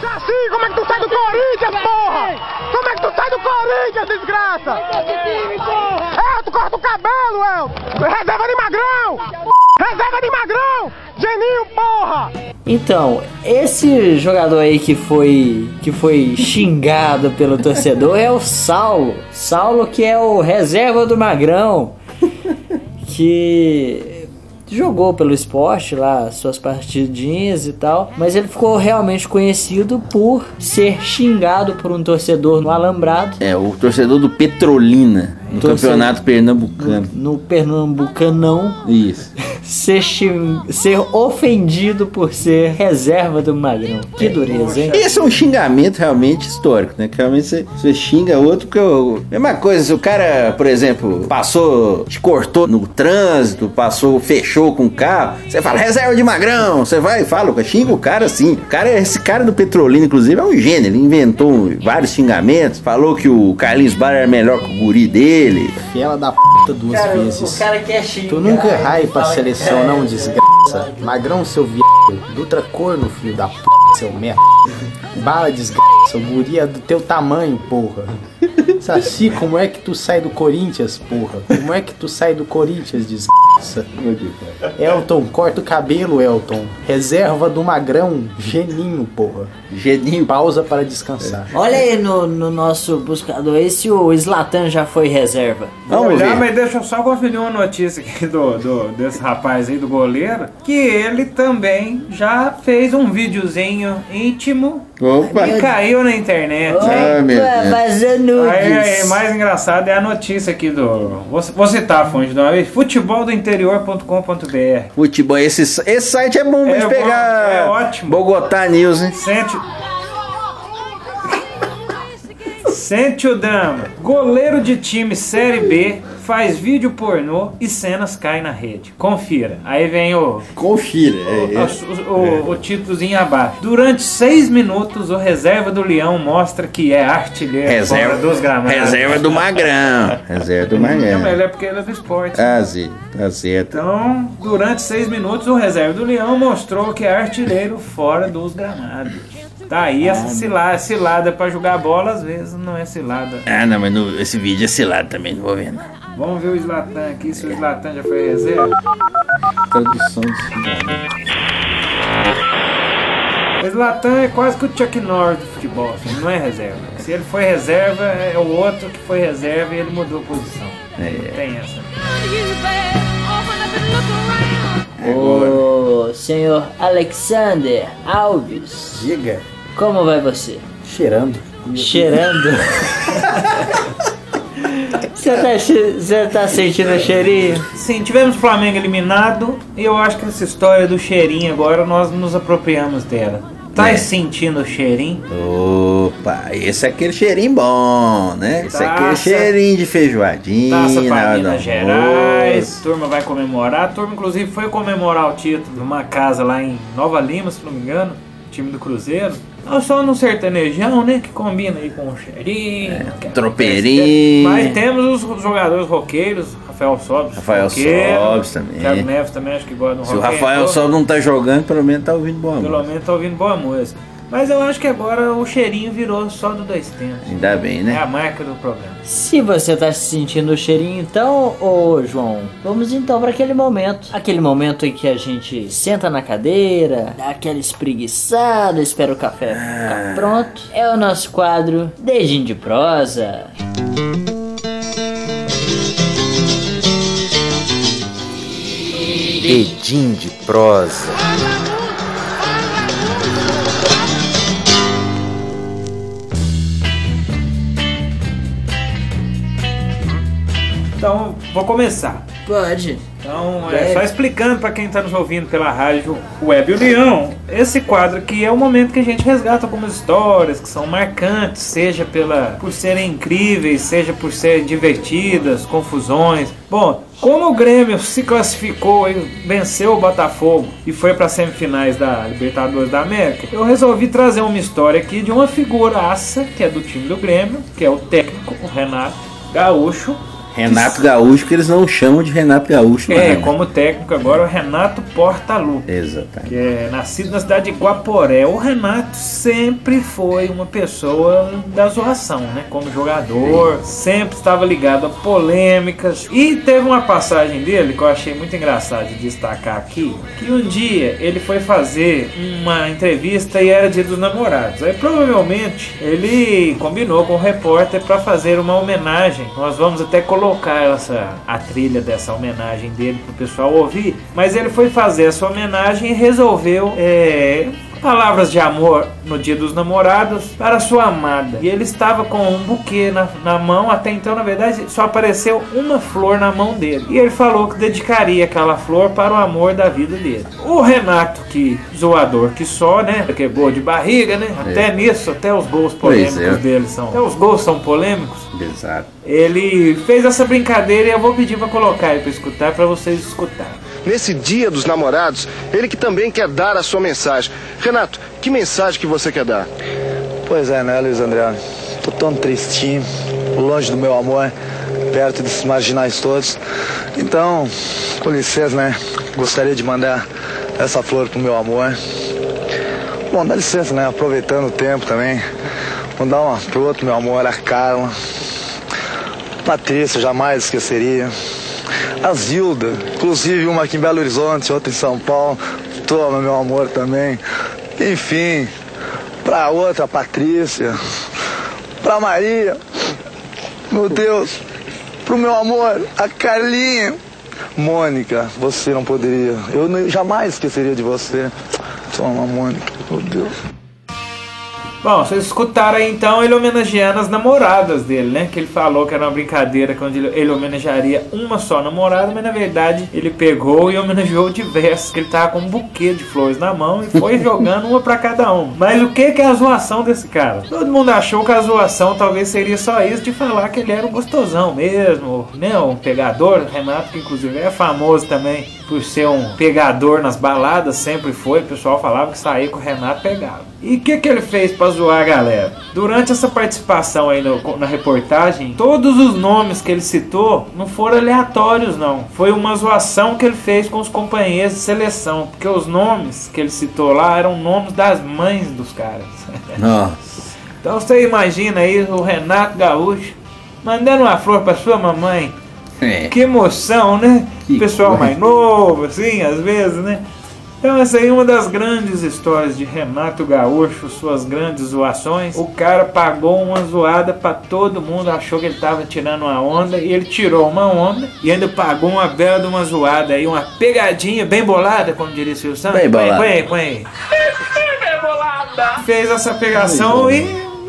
Assim, como é que tu sai do Corinthians, porra? Como é que tu sai do Corinthians, desgraça? É, tu corta o cabelo, Elton. Reserva de magrão. Reserva de magrão. Geninho, porra. Então, esse jogador aí que foi que foi xingado pelo torcedor é o Saulo. Saulo que é o reserva do Magrão, que jogou pelo esporte lá suas partidinhas e tal, mas ele ficou realmente conhecido por ser xingado por um torcedor no alambrado É, o torcedor do Petrolina, no Torcedor- campeonato pernambucano. no Pernambucanão Isso. Ser, ser ofendido por ser reserva do Magrão. Que dureza, hein? Esse é um xingamento realmente histórico, né? Que realmente você, você xinga outro porque eu... Mesma coisa, se o cara, por exemplo, passou, te cortou no trânsito, passou, fechou com o carro, você fala, reserva de magrão, você vai e fala, xinga o cara assim. O cara, esse cara do Petrolina, inclusive, é um gênio, ele inventou vários xingamentos, falou que o Carlinhos Bar era melhor que o guri dele. Fela da p duas vezes. cara quer xingar. Tu nunca errai pra seleção, não, desgraça. Magrão, seu viado. Dutra corno, filho da p, seu merda. Bala, desgraça. O guri é do teu tamanho, porra. Saci, como é que tu sai do Corinthians, porra? Como é que tu sai do Corinthians, desgraça? Elton, corta o cabelo, Elton. Reserva do Magrão, geninho, porra. Geninho. Pausa para descansar. Olha aí no, no nosso buscador aí se o Slatan já foi reserva. Vamos ver. mas deixa eu só conferir uma notícia aqui do, do- desse rapaz aí, do goleiro, que ele também já fez um videozinho íntimo Opa! e caiu na internet. Ai, meu Deus. vazando Aí, aí, mais engraçado é a notícia aqui do. Vou, citar a fonte de uma vez: futeboldointerior.com.br. Futebol, esse, esse site é bom pra É gente bom, pegar. é ótimo. Bogotá News, hein? Sente. Sente o drama. Goleiro de time Série B faz vídeo pornô e cenas caem na rede. Confira. Aí vem o, Confira. o, o, o títulozinho abaixo. Durante seis minutos, o reserva do Leão mostra que é artilheiro Reserva, fora dos gramados. reserva do Magrão. Reserva do Não, Magrão. ele é porque ele é do esporte. Ah, Zé, tá certo. Então, durante seis minutos, o reserva do Leão mostrou que é artilheiro fora dos gramados. Tá aí essa cilada, cilada pra jogar bola, às vezes não é cilada. Ah, não, mas no- esse vídeo é cilado também, não vou ver, não. Vamos ver o Slatan aqui, se o Slatan já foi reserva. Tradução do xingamento. O Slatan é quase que o Chuck Norris do futebol, assim, não é reserva. Se ele foi reserva, é o outro que foi reserva e ele mudou a posição. É. Tem essa. Ô, senhor Alexander Alves, Diga, como vai você? cheirando. Cheirando. Você tá, você tá sentindo o cheirinho? Sim, tivemos o Flamengo eliminado e eu acho que essa história do cheirinho agora nós nos apropriamos dela. Tá É. sentindo o cheirinho? Opa, esse é aquele cheirinho bom, né? Esse é aquele Taça. cheirinho de feijoadinha. Taça pra Minas. Gerais, turma vai comemorar. A turma, inclusive, foi comemorar o título numa casa lá em Nova Lima, se não me engano, time do Cruzeiro. Não só no sertanejão, né? Que combina aí com o cheirinho. que é- tropeirinho. Mas temos os jogadores roqueiros, Rafael Sobes. Rafael Sobes também. Thiago Neves também, acho que gosta do Se o rock and Rafael só não tá jogando, pelo menos tá ouvindo boa Pelo música. menos tá ouvindo boa música. Mas eu acho que agora o cheirinho virou só do dois tempos. Ainda bem, É né? a marca do programa. Se você tá sentindo o cheirinho, então, ô João, vamos então para aquele momento. Aquele momento em que a gente senta na cadeira, dá aquela espreguiçada, espera o café ficar pronto. É o nosso quadro Dedinho de Prosa. Dedinho de prosa. Então, vou começar. Pode. Então, é, só explicando para quem está nos ouvindo pela rádio Web União, esse quadro aqui é o momento que a gente resgata algumas histórias que são marcantes, seja pela por serem incríveis, seja por serem divertidas, confusões. Bom, como o Grêmio se classificou e venceu o Botafogo e foi para semifinais da Libertadores da América, eu resolvi trazer uma história aqui de uma figuraça que é do time do Grêmio, que é o técnico, o Renato Gaúcho, Renato Gaúcho, que eles não chamam de Renato Gaúcho, é, né? como técnico agora o Renato Portaluppi, Exatamente. que é nascido na cidade de Guaporé. O Renato sempre foi uma pessoa da zoação, né? Como jogador, sempre estava ligado a polêmicas. E teve uma passagem dele que eu achei muito engraçado de destacar aqui, que um dia ele foi fazer uma entrevista e era dia dos namorados. Aí provavelmente ele combinou com o repórter para fazer uma homenagem. Nós vamos até colocar essa a trilha dessa homenagem dele pro pessoal ouvir, mas ele foi fazer essa homenagem e resolveu é, palavras de amor no dia dos namorados para sua amada. E ele estava com um buquê na, na mão, até então, na verdade, só apareceu uma flor na mão dele. E ele falou que dedicaria aquela flor para o amor da vida dele. O Renato, que zoador que só, né? Que é gol de barriga, né? Até nisso, até os gols polêmicos é. dele são. Até os gols são polêmicos. Exato. Ele fez essa brincadeira e eu vou pedir para colocar aí para escutar, para vocês escutarem. Nesse dia dos namorados, ele que também quer dar a sua mensagem. Renato, que mensagem que você quer dar? Pois é, né, Luiz André? Tô tão tristinho, longe do meu amor, perto desses marginais todos. Então, com licença, né? Gostaria de mandar essa flor pro meu amor. Bom, dá licença, né? Aproveitando o tempo também. Mandar uma pro outro, meu amor, a Carla. Patrícia, jamais esqueceria. A Zilda, inclusive uma aqui em Belo Horizonte, outra em São Paulo. Toma, meu amor, também. Enfim, pra outra, a Patrícia. Pra Maria. Meu Deus. Pro meu amor, a Carlinha. Mônica, você não poderia. Eu jamais esqueceria de você. Toma, Mônica. Meu Deus. Bom, vocês escutaram aí então ele homenageando as namoradas dele, né? Que ele falou que era uma brincadeira quando ele, ele homenagearia uma só namorada, mas na verdade ele pegou e homenageou diversas, que ele tava com um buquê de flores na mão e foi jogando uma pra cada um. Mas o que que é a zoação desse cara? Todo mundo achou que a zoação talvez seria só isso de falar que ele era um gostosão mesmo, né? Um pegador, Renato que inclusive é famoso também por ser um pegador nas baladas, sempre foi, o pessoal falava que saía com o Renato pegava. E o que, que ele fez pra zoar a galera? Durante essa participação aí no- na reportagem, todos os nomes que ele citou não foram aleatórios, não. Foi uma zoação que ele fez com os companheiros de seleção, porque os nomes que ele citou lá eram nomes das mães dos caras. Nossa. Então você imagina aí o Renato Gaúcho mandando uma flor pra sua mamãe. É. Que emoção, né? Pessoal mais novo, assim, às vezes, né? Então essa aí é uma das grandes histórias de Renato Gaúcho, suas grandes zoações. O cara pagou uma zoada pra todo mundo, achou que ele tava tirando uma onda e ele tirou uma onda e ainda pagou uma bela de uma zoada aí, uma pegadinha bem bolada, como diria o Silvio Santos. Bem Põe aí, bolada. põe aí, põe aí. Fez essa pegação e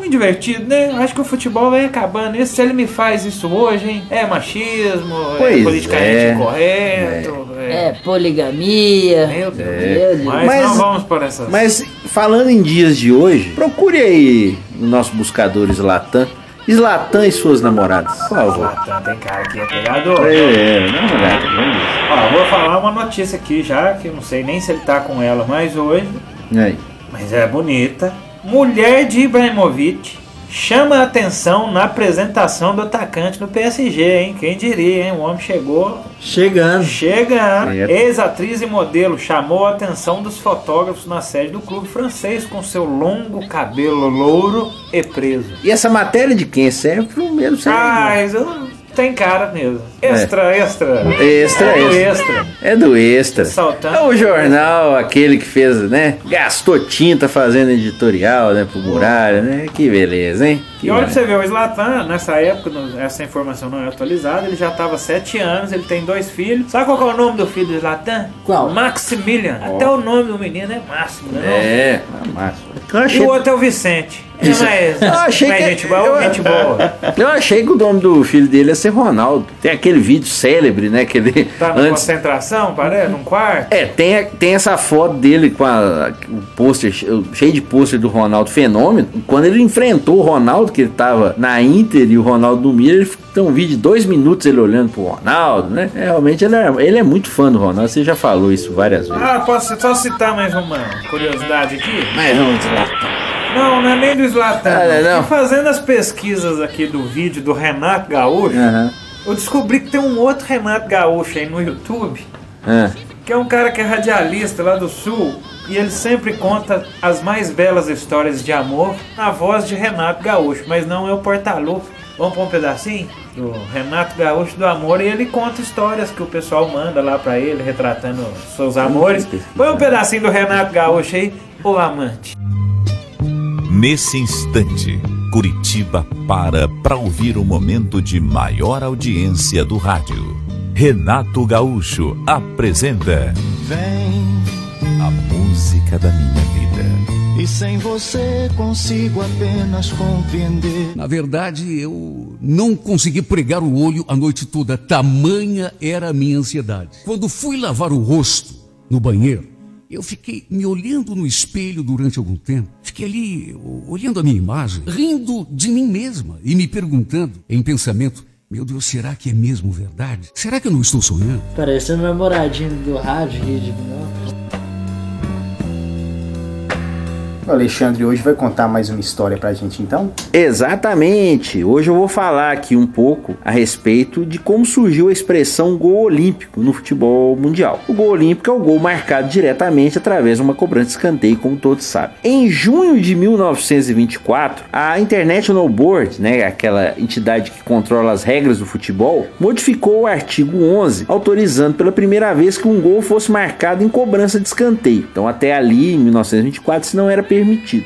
muito divertido, né? Acho que o futebol vai acabando. E se ele me faz isso hoje, hein? É machismo, é Pois politicamente é. incorreto. É poligamia. Meu Deus. É. Mas, Mas- não vamos por essas. Mas falando em dias de hoje, procure aí no nosso buscador Slatan. Slatan e suas namoradas. Por favor. Zlatan tem cara que é pegador. É, uma olhada, vamos Ó, vou falar uma notícia aqui já, que eu não sei nem se ele tá com ela mais hoje, ver. Aí. mas é bonita. Mulher de Ibrahimovic chama a atenção na apresentação do atacante no PSG, hein? Quem diria, hein? O homem chegou Chegando. Chega! É. Ex-atriz e modelo chamou a atenção dos fotógrafos na sede do clube francês com seu longo cabelo louro e preso. E essa matéria de quem serve pro mesmo serve. Ah, isso tem cara mesmo. Extra, extra. Extra, É extra. extra. É do extra. Saltando. É o jornal, aquele que fez, né? Gastou tinta fazendo editorial, né? Pro Muralha, né? Que beleza, hein? E olha pra beleza. você ver, o Zlatan, nessa época, essa informação não é atualizada, ele já tava 7 anos, ele tem dois filhos. Sabe qual que é o nome do filho do Zlatan? Qual? Maximilian. Até o nome do menino é Máximo, né? É, a massa. Eu não? E achei, o outro é o Vicente. É mais, Eu achei mais que- gente boa, eu- gente boa. eu achei que o nome do filho dele ia ser Ronaldo. Tem aquele vídeo célebre, né? Que ele. Tá na antes, concentração, parece, num quarto. É, tem, tem essa foto dele com a- o pôster, che- cheio de pôster do Ronaldo Fenômeno. Quando ele enfrentou o Ronaldo, que ele tava na Inter e o Ronaldo no ele tem um vídeo de dois minutos ele olhando pro Ronaldo, né? É, realmente ele é, ele é muito fã do Ronaldo, você já falou isso várias vezes. Ah, posso só citar mais uma curiosidade aqui? Não, Zlatan. Não, não é nem do Zlatan. Ah, não, não. E fazendo as pesquisas aqui do vídeo do Renato Gaúcho, Aham. eu descobri que tem um outro Renato Gaúcho aí no YouTube, Ah, que é um cara que é radialista lá do Sul, e ele sempre conta as mais belas histórias de amor na voz de Renato Gaúcho, mas não é o Portalu. Vamos pôr um pedacinho? Do Renato Gaúcho do Amor, e ele conta histórias que o pessoal manda lá pra ele, retratando seus amores. Põe um pedacinho do Renato Gaúcho aí, o amante. Nesse instante, Curitiba para para ouvir o momento de maior audiência do rádio. Renato Gaúcho apresenta Vem a música da minha vida. e sem você consigo apenas compreender. Na verdade, eu não consegui pregar o olho a noite toda, tamanha era a minha ansiedade. Quando fui lavar o rosto no banheiro, eu fiquei me olhando no espelho durante algum tempo. Fiquei ali olhando a minha imagem, rindo de mim mesma e me perguntando em pensamento: meu Deus, será que é mesmo verdade? Será que eu não estou sonhando? Parecendo namoradinho do rádio de O Alexandre hoje vai contar mais uma história pra gente então? Exatamente! Hoje eu vou falar aqui um pouco a respeito de como surgiu a expressão gol olímpico no futebol mundial. O gol olímpico é o gol marcado diretamente através de uma cobrança de escanteio, como todos sabem. Em junho de 1924, a International Board, né, aquela entidade que controla as regras do futebol, modificou o artigo 11, autorizando pela primeira vez que um gol fosse marcado em cobrança de escanteio. Então, até ali, em 1924, isso não era permitido.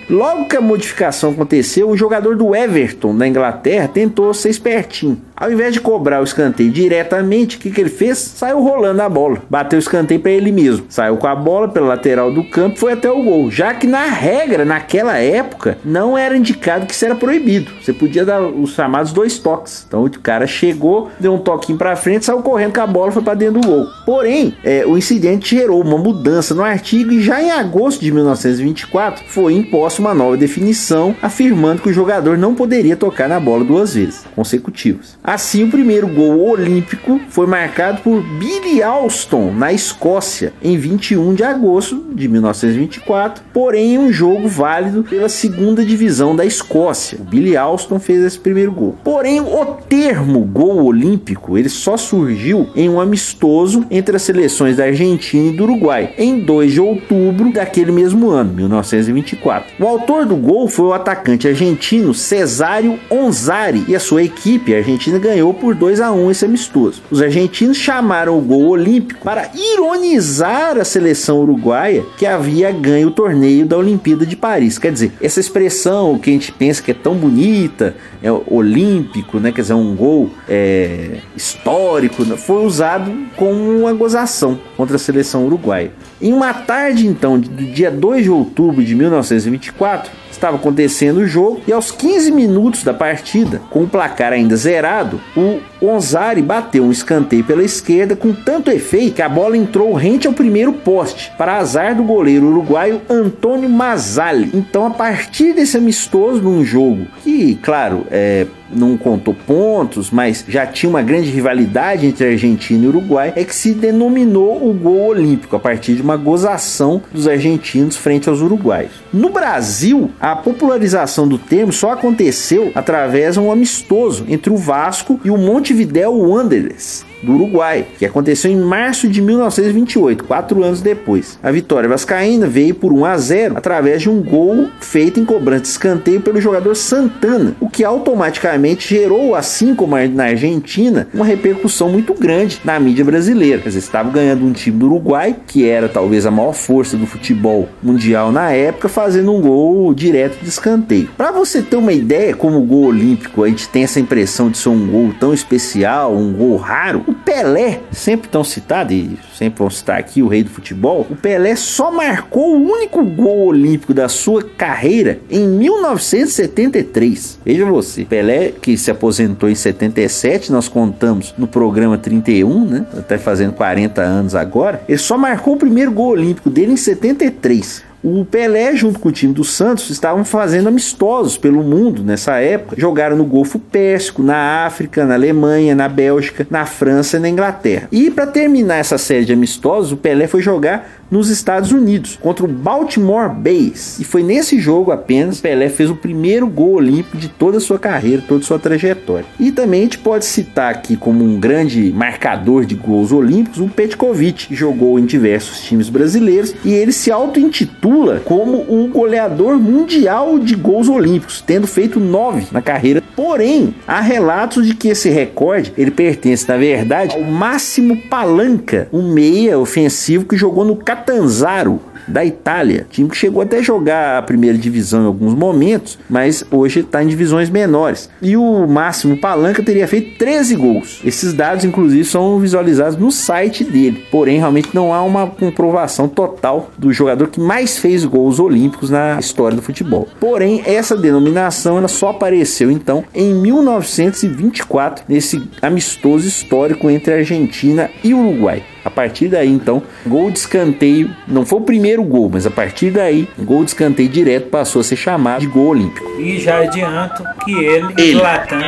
Logo que a modificação aconteceu, o jogador do Everton, da Inglaterra, tentou ser espertinho. Ao invés de cobrar o escanteio diretamente, o que, que ele fez? Saiu rolando a bola. Bateu o escanteio para ele mesmo. Saiu com a bola pela lateral do campo e foi até o gol. Já que na regra, naquela época, não era indicado que isso era proibido. Você podia dar os chamados dois toques. Então o cara chegou, deu um toquinho para frente, saiu correndo com a bola foi para dentro do gol. Porém, é, o incidente gerou uma mudança no artigo e já em agosto de 1924 foi imposta uma nova definição afirmando que o jogador não poderia tocar na bola duas vezes consecutivas. Assim, o primeiro gol olímpico foi marcado por Billy Alston na Escócia em 21 de agosto de 1924, porém um jogo válido pela segunda divisão da Escócia. O Billy Alston fez esse primeiro gol. Porém, o termo gol olímpico ele só surgiu em um amistoso entre as seleções da Argentina e do Uruguai em 2 de outubro daquele mesmo ano, 1924. O autor do gol foi o atacante argentino Cesário Onzari e a sua equipe, a Argentina, ganhou por 2 a 1 esse amistoso. Os argentinos chamaram o gol olímpico para ironizar a seleção uruguaia que havia ganho o torneio da Olimpíada de Paris. Quer dizer, essa expressão que a gente pensa que é tão bonita, é olímpico, né? Quer dizer, um gol é, histórico, né, foi usado como uma gozação contra a seleção uruguaia. Em uma tarde, então, do dia 2 de outubro de 1924, Estava acontecendo o jogo e aos 15 minutos da partida, com o placar ainda zerado, o Onzari bateu um escanteio pela esquerda com tanto efeito que a bola entrou rente ao primeiro poste, para azar do goleiro uruguaio Antônio Mazzali. Então, a partir desse amistoso num jogo que, claro, é, não contou pontos, mas já tinha uma grande rivalidade entre Argentina e Uruguai, é que se denominou o gol olímpico, a partir de uma gozação dos argentinos frente aos uruguaios. No Brasil, a popularização do termo só aconteceu através de um amistoso entre o Vasco e o Montevideo Wanderers do Uruguai, que aconteceu em março de 1928, quatro anos depois. A vitória vascaína veio por 1 a 0 através de um gol feito em cobrança de escanteio pelo jogador Santana, o que automaticamente gerou, assim como na Argentina, uma repercussão muito grande na mídia brasileira. Quer dizer, estava ganhando um time do Uruguai, que era talvez a maior força do futebol mundial na época, fazendo um gol direto de escanteio. Para você ter uma ideia como o gol olímpico, a gente tem essa impressão de ser um gol tão especial, um gol raro. O Pelé, sempre tão citado, e sempre vão citar aqui o rei do futebol, o Pelé só marcou o único gol olímpico da sua carreira em 1973. Veja você, Pelé que se aposentou em 77, nós contamos no programa 31, né? Tá fazendo 40 anos agora. Ele só marcou o primeiro gol olímpico dele em 73. O Pelé, junto com o time do Santos, estavam fazendo amistosos pelo mundo nessa época. Jogaram no Golfo Pérsico, na África, na Alemanha, na Bélgica, na França e na Inglaterra. E para terminar essa série de amistosos, o Pelé foi jogar nos Estados Unidos contra o Baltimore Bays. E foi nesse jogo apenas Pelé fez o primeiro gol olímpico de toda a sua carreira, toda a sua trajetória. E também a gente pode citar aqui como um grande marcador de gols olímpicos o Petkovic, que jogou em diversos times brasileiros e ele se auto-intitula como o goleador mundial de gols olímpicos, tendo feito nove na carreira. Porém, há relatos de que esse recorde ele pertence, na verdade, ao Máximo Palanca, um meia ofensivo que jogou no Catanzaro da Itália. Time que chegou até jogar a primeira divisão em alguns momentos, mas hoje está em divisões menores. E o Máximo Palanca teria feito 13 gols. Esses dados, inclusive, são visualizados no site dele. Porém, realmente não há uma comprovação total do jogador que mais fez gols olímpicos na história do futebol. Porém, essa denominação ela só apareceu então em 1924 nesse amistoso histórico entre Argentina e Uruguai. A partir daí, então, gol de escanteio não foi o primeiro gol, mas a partir daí, gol de escanteio direto passou a ser chamado de gol olímpico. E já adianto que ele, Ele. Zlatan,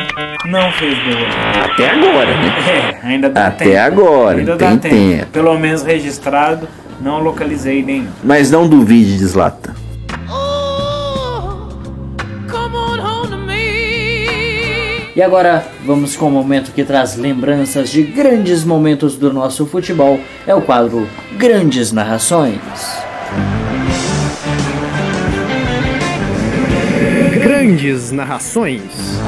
não fez gol. Até agora, né? É, ainda dá Até tempo. agora, ainda tem dá tempo. tempo. Pelo menos registrado, não localizei nenhum. Mas não duvide de Zlatan. E agora vamos com o momento que traz lembranças de grandes momentos do nosso futebol. É o quadro Grandes Narrações. Grandes narrações.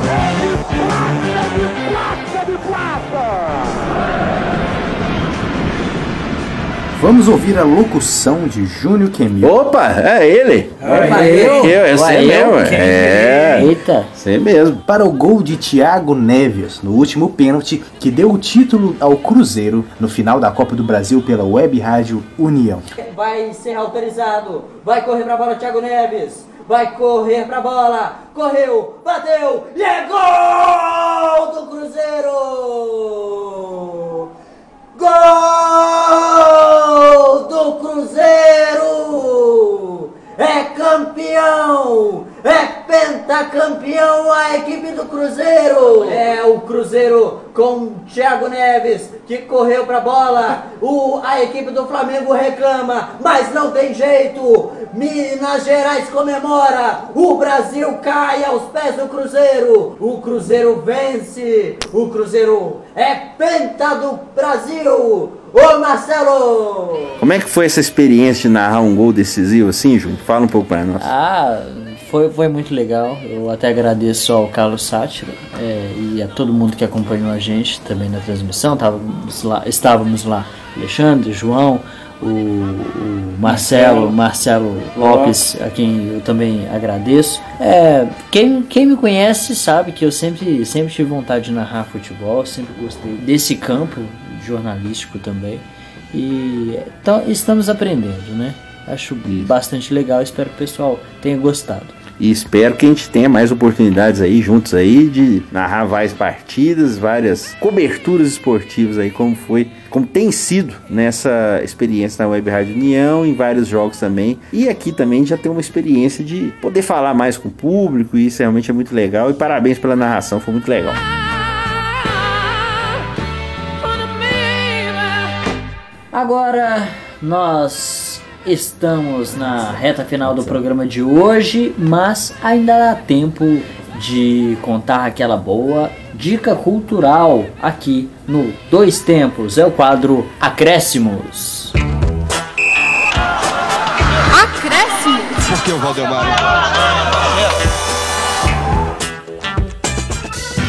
Vamos ouvir a locução de Júnior Quemil. Opa, é ele. Opa, é eu? eu, é eu? mesmo. Quem? É. Eita. Você mesmo. Para o gol de Thiago Neves no último pênalti que deu o título ao Cruzeiro no final da Copa do Brasil pela Web Rádio União. Vai ser autorizado. Vai correr pra bola, Thiago Neves. Vai correr pra bola. Correu, bateu e é gol do Cruzeiro! Gol do Cruzeiro! É campeão! É pentacampeão a equipe do Cruzeiro! É o Cruzeiro com Thiago Neves que correu pra bola. O, a equipe do Flamengo reclama, mas não tem jeito. Minas Gerais comemora. O Brasil cai aos pés do Cruzeiro. O Cruzeiro vence. O Cruzeiro é penta do Brasil. Ô Marcelo! Como é que foi essa experiência de narrar um gol decisivo assim, Júnior? Fala um pouco para nós. Ah, foi, foi muito legal. Eu até agradeço ao Carlos Sátiro é, e a todo mundo que acompanhou a gente também na transmissão. Estávamos lá, estávamos lá Alexandre, João, o, o Marcelo, Marcelo Lopes, a quem eu também agradeço. É, quem, quem me conhece sabe que eu sempre, sempre tive vontade de narrar futebol, sempre gostei desse campo jornalístico também. E então, estamos aprendendo, né? Acho bastante legal, espero que o pessoal tenha gostado. E espero que a gente tenha mais oportunidades aí juntos aí de narrar várias partidas, várias coberturas esportivas aí, como foi, como tem sido nessa experiência na Web Rádio União, em vários jogos também. E aqui também já tem uma experiência de poder falar mais com o público, e isso realmente é muito legal. E parabéns pela narração, foi muito legal. Agora nós estamos na reta final do programa de hoje, mas ainda dá tempo de contar aquela boa dica cultural aqui no Dois Tempos. É o quadro Acréscimos. Acréscimo. Por que o Valdemar?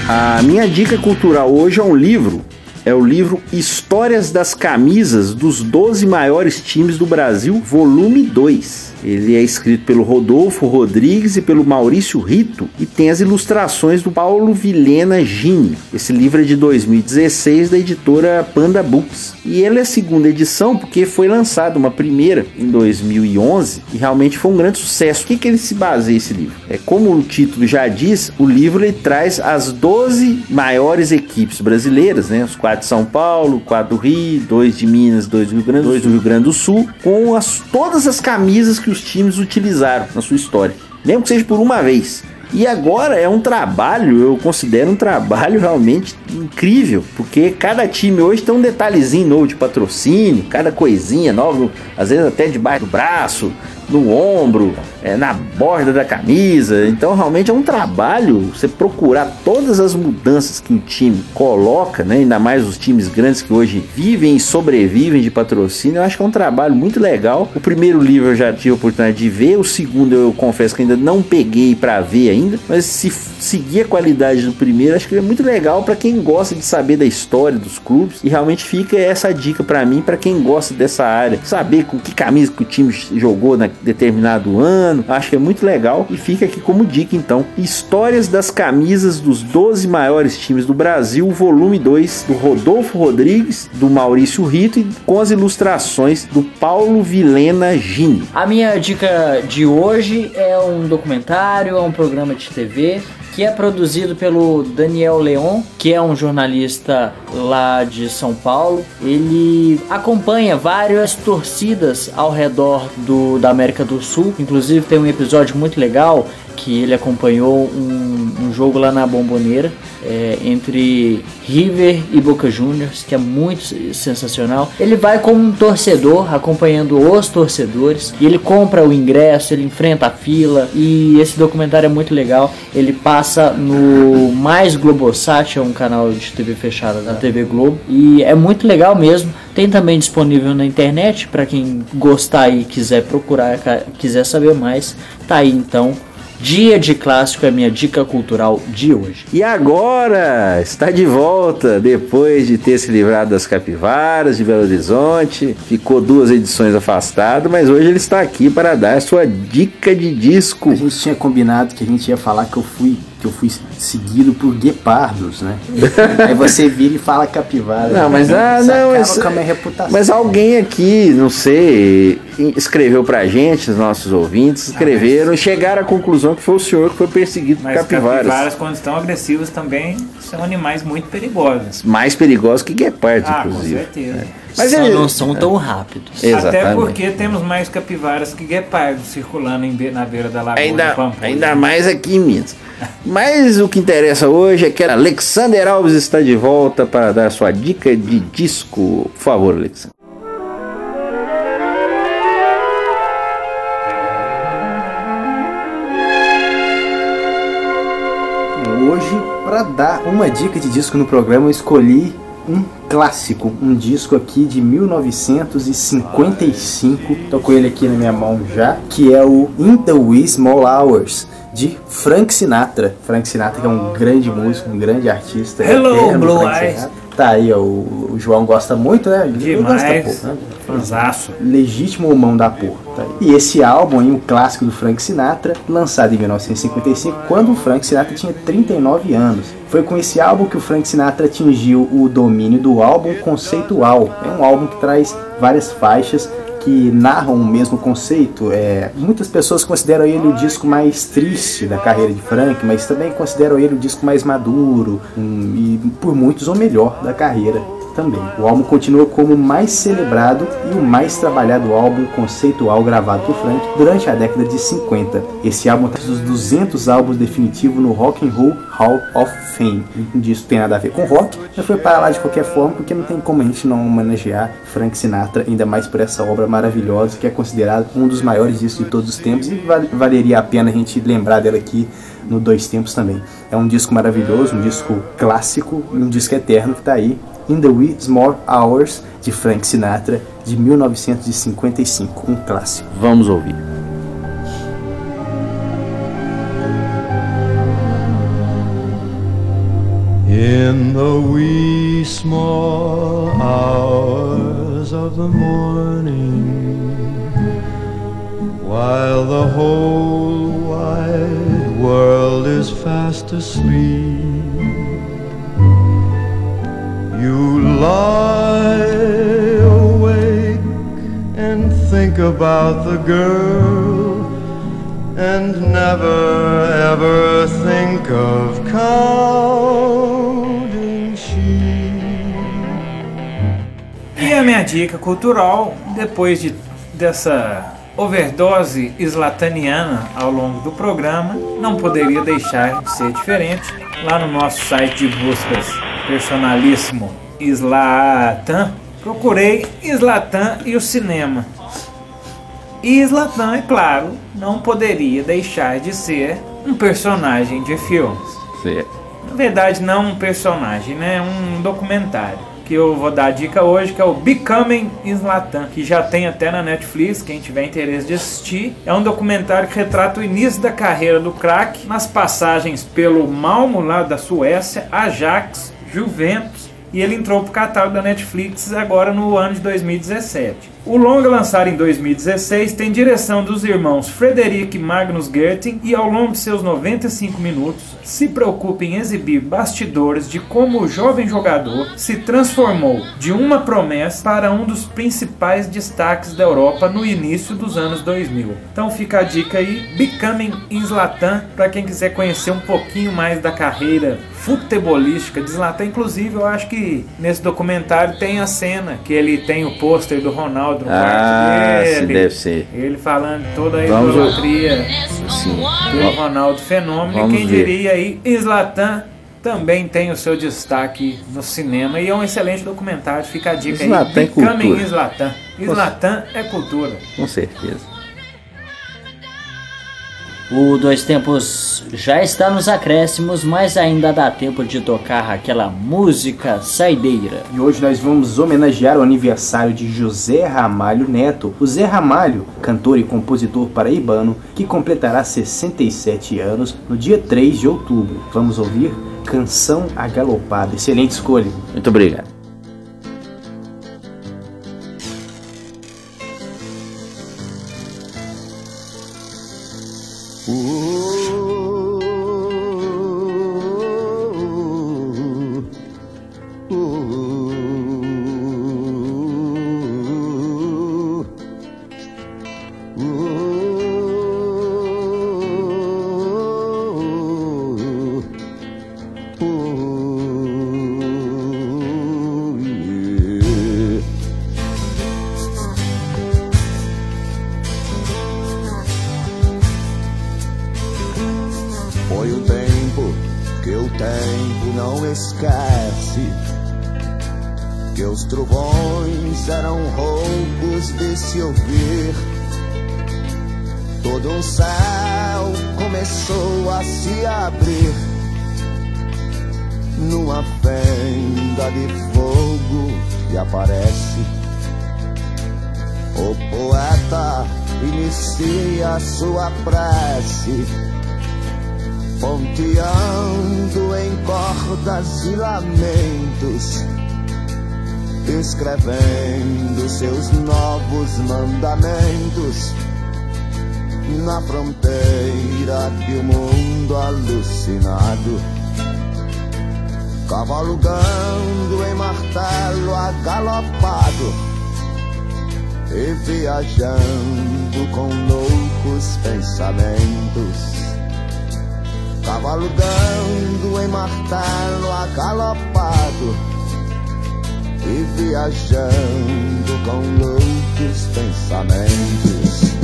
A minha dica cultural hoje é um livro. É o livro Histórias das Camisas dos 12 Maiores Times do Brasil, volume 2. Ele é escrito pelo Rodolfo Rodrigues e pelo Maurício Rito e tem as ilustrações do Paulo Vilhena Gini. Esse livro é de 2016 da editora Panda Books. E ele é a segunda edição porque foi lançado uma primeira em 2011 e realmente foi um grande sucesso. O que, que ele se baseia esse livro? É como o título já diz, o livro ele traz as 12 maiores equipes brasileiras, né? Os quatro de São Paulo, quatro do Rio, dois de Minas, dois do Rio Grande, dois do Rio Grande do Sul, com as, todas as camisas que os times utilizaram na sua história, mesmo que seja por uma vez. E agora é um trabalho, eu considero um trabalho realmente incrível, porque cada time hoje tem um detalhezinho novo de patrocínio, cada coisinha nova, às vezes até debaixo do braço, no ombro, é, na borda da camisa. Então realmente é um trabalho você procurar todas as mudanças que o time coloca, né? ainda mais os times grandes que hoje vivem e sobrevivem de patrocínio. Eu acho que é um trabalho muito legal. O primeiro livro eu já tive a oportunidade de ver, o segundo eu confesso que ainda não peguei para ver ainda, mas se seguir a qualidade do primeiro, acho que é muito legal para quem gosta de saber da história dos clubes e realmente fica essa dica para mim, para quem gosta dessa área, saber com que camisa que o time jogou na determinado ano. Acho que é muito legal e fica aqui como dica então. Histórias das camisas dos 12 maiores times do Brasil, volume 2, do Rodolfo Rodrigues, do Maurício Rito e com as ilustrações do Paulo Vilena Gini. A minha dica de hoje é um documentário, é um programa de TV que é produzido pelo Daniel Leon, que é um jornalista lá de São Paulo. Ele acompanha várias torcidas ao redor do, da América do Sul. Inclusive tem um episódio muito legal que ele acompanhou um, um jogo lá na Bomboneira é, entre River e Boca Juniors, que é muito sensacional. Ele vai como um torcedor, acompanhando os torcedores, e ele compra o ingresso, ele enfrenta a fila, e esse documentário é muito legal. Ele passa no Mais Globosat, é um canal de TV fechada da TV Globo, e é muito legal mesmo. Tem também disponível na internet para quem gostar e quiser procurar, quiser saber mais. Tá aí então Dia de clássico é minha dica cultural de hoje. E agora está de volta depois de ter se livrado das capivaras de Belo Horizonte. Ficou duas edições afastado, mas hoje ele está aqui para dar a sua dica de disco. A gente tinha combinado que a gente ia falar que eu fui que eu fui seguido por guepardos, né? Aí você vira e fala capivara. Não, mas ah, não, esse- com a minha reputação. Mas alguém aqui, não sei, escreveu pra gente, os nossos ouvintes, escreveram e chegaram à conclusão que foi o senhor que foi perseguido por Mas capivaras. capivaras, quando estão agressivas, também são animais muito perigosos. Mais perigosos que guepardos, Ah, com inclusive. certeza. Mas Só ele- não são tão rápidos. Até Exatamente. porque temos mais capivaras que guepardos circulando em be- na beira da lagoa Ainda, de Pampulha. ainda mais aqui em Minas. Mas o que interessa hoje é que Alexander Alves está de volta para dar sua dica de disco. Por favor, Alexander. Para dar uma dica de disco no programa, eu escolhi um clássico, um disco aqui de 1955. Tô com ele aqui na minha mão já, que é o In the Wee Small Hours de Frank Sinatra. Frank Sinatra que é um grande músico, um grande artista. Hello, Blue Eyes. Tá aí, ó, o, o João gosta muito, né? Ele gosta Demais. pouco, né? Fanzaço. Legítimo mão da porra. tá. E esse álbum aí, um clássico do Frank Sinatra, lançado em 1955, quando o Frank Sinatra tinha 39 anos. Foi com esse álbum que o Frank Sinatra atingiu o domínio do álbum conceitual. É um álbum que traz várias faixas que narram o mesmo conceito. É, muitas pessoas consideram ele o disco mais triste da carreira de Frank, mas também consideram ele o disco mais maduro um, e por muitos o melhor da carreira também. O álbum continua como o mais celebrado e o mais trabalhado álbum conceitual gravado por Frank durante a década de 50. Esse álbum está dos 200 álbuns definitivos no Rock and Roll Hall of Fame. Disso tem nada a ver com rock, mas foi para lá de qualquer forma porque não tem como a gente não homenagear Frank Sinatra, ainda mais por essa obra maravilhosa que é considerado um dos maiores discos de todos os tempos e valeria a pena a gente lembrar dela aqui no Dois Tempos também. É um disco maravilhoso, um disco clássico, um disco eterno que está aí In the Wee Small Hours, de Frank Sinatra, de 1955, um clássico. Vamos ouvir. In the wee small hours of the morning, while the whole wide world is fast asleep. You lie awake and think about the girl and never ever think of counting sheep. E a minha dica cultural, depois de, dessa overdose islataniana ao longo do programa, não poderia deixar de ser diferente. Lá no nosso site de buscas personalíssimo Slatan, procurei Slatan e o cinema. E Slatan, é claro, não poderia deixar de ser um personagem de filmes. Certo. Na verdade, não um personagem, né? Um documentário. Que eu vou dar a dica hoje, que é o Becoming Slatan, que já tem até na Netflix, quem tiver interesse de assistir. É um documentário que retrata o início da carreira do crack, nas passagens pelo Malmo, lá da Suécia, Ajax, Juventus e ele entrou para o catálogo da Netflix agora no ano de 2017. O longa lançado em 2016 tem direção dos irmãos Frederic Magnus Gerting e ao longo de seus 95 minutos se preocupa em exibir bastidores de como o jovem jogador se transformou de uma promessa para um dos principais destaques da Europa no início dos anos 2000. Então fica a dica aí, Becoming Zlatan, para quem quiser conhecer um pouquinho mais da carreira futebolística de Zlatan. Inclusive, eu acho que nesse documentário tem a cena que ele tem o pôster do Ronaldo no Ah, quarto dele. deve ser. Ele falando toda a Vamos- idolatria do Ronaldo Fenômeno. Vamos e quem ver. diria aí, Zlatan também tem o seu destaque no cinema e é um excelente documentário. Fica a dica Zlatan é aí. Becoming cultura. Zlatan. Zlatan é cultura. Com certeza. O Dois Tempos já está nos acréscimos, mas ainda dá tempo de tocar aquela música saideira. E hoje nós vamos homenagear o aniversário de José Ramalho Neto. O Zé Ramalho, cantor e compositor paraibano, que completará 67 anos no dia 3 de outubro. Vamos ouvir Canção Agalopada. Excelente escolha. Muito obrigado. Mandamentos na fronteira de um mundo alucinado, cavalgando em martelo agalopado. e viajando com loucos pensamentos. Cavalgando em martelo agalopado viajando com loucos pensamentos.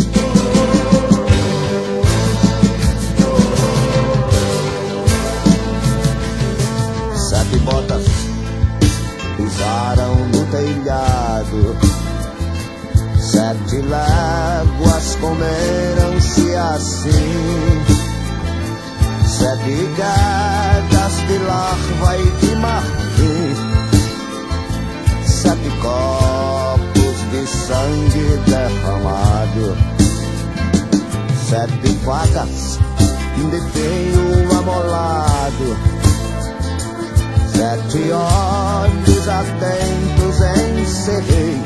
Sete botas pisaram no telhado, sete léguas comeram-se assim. Sete gatas de larva e de marfim derramado Sete facas de fio amolado. Sete olhos atentos encerrei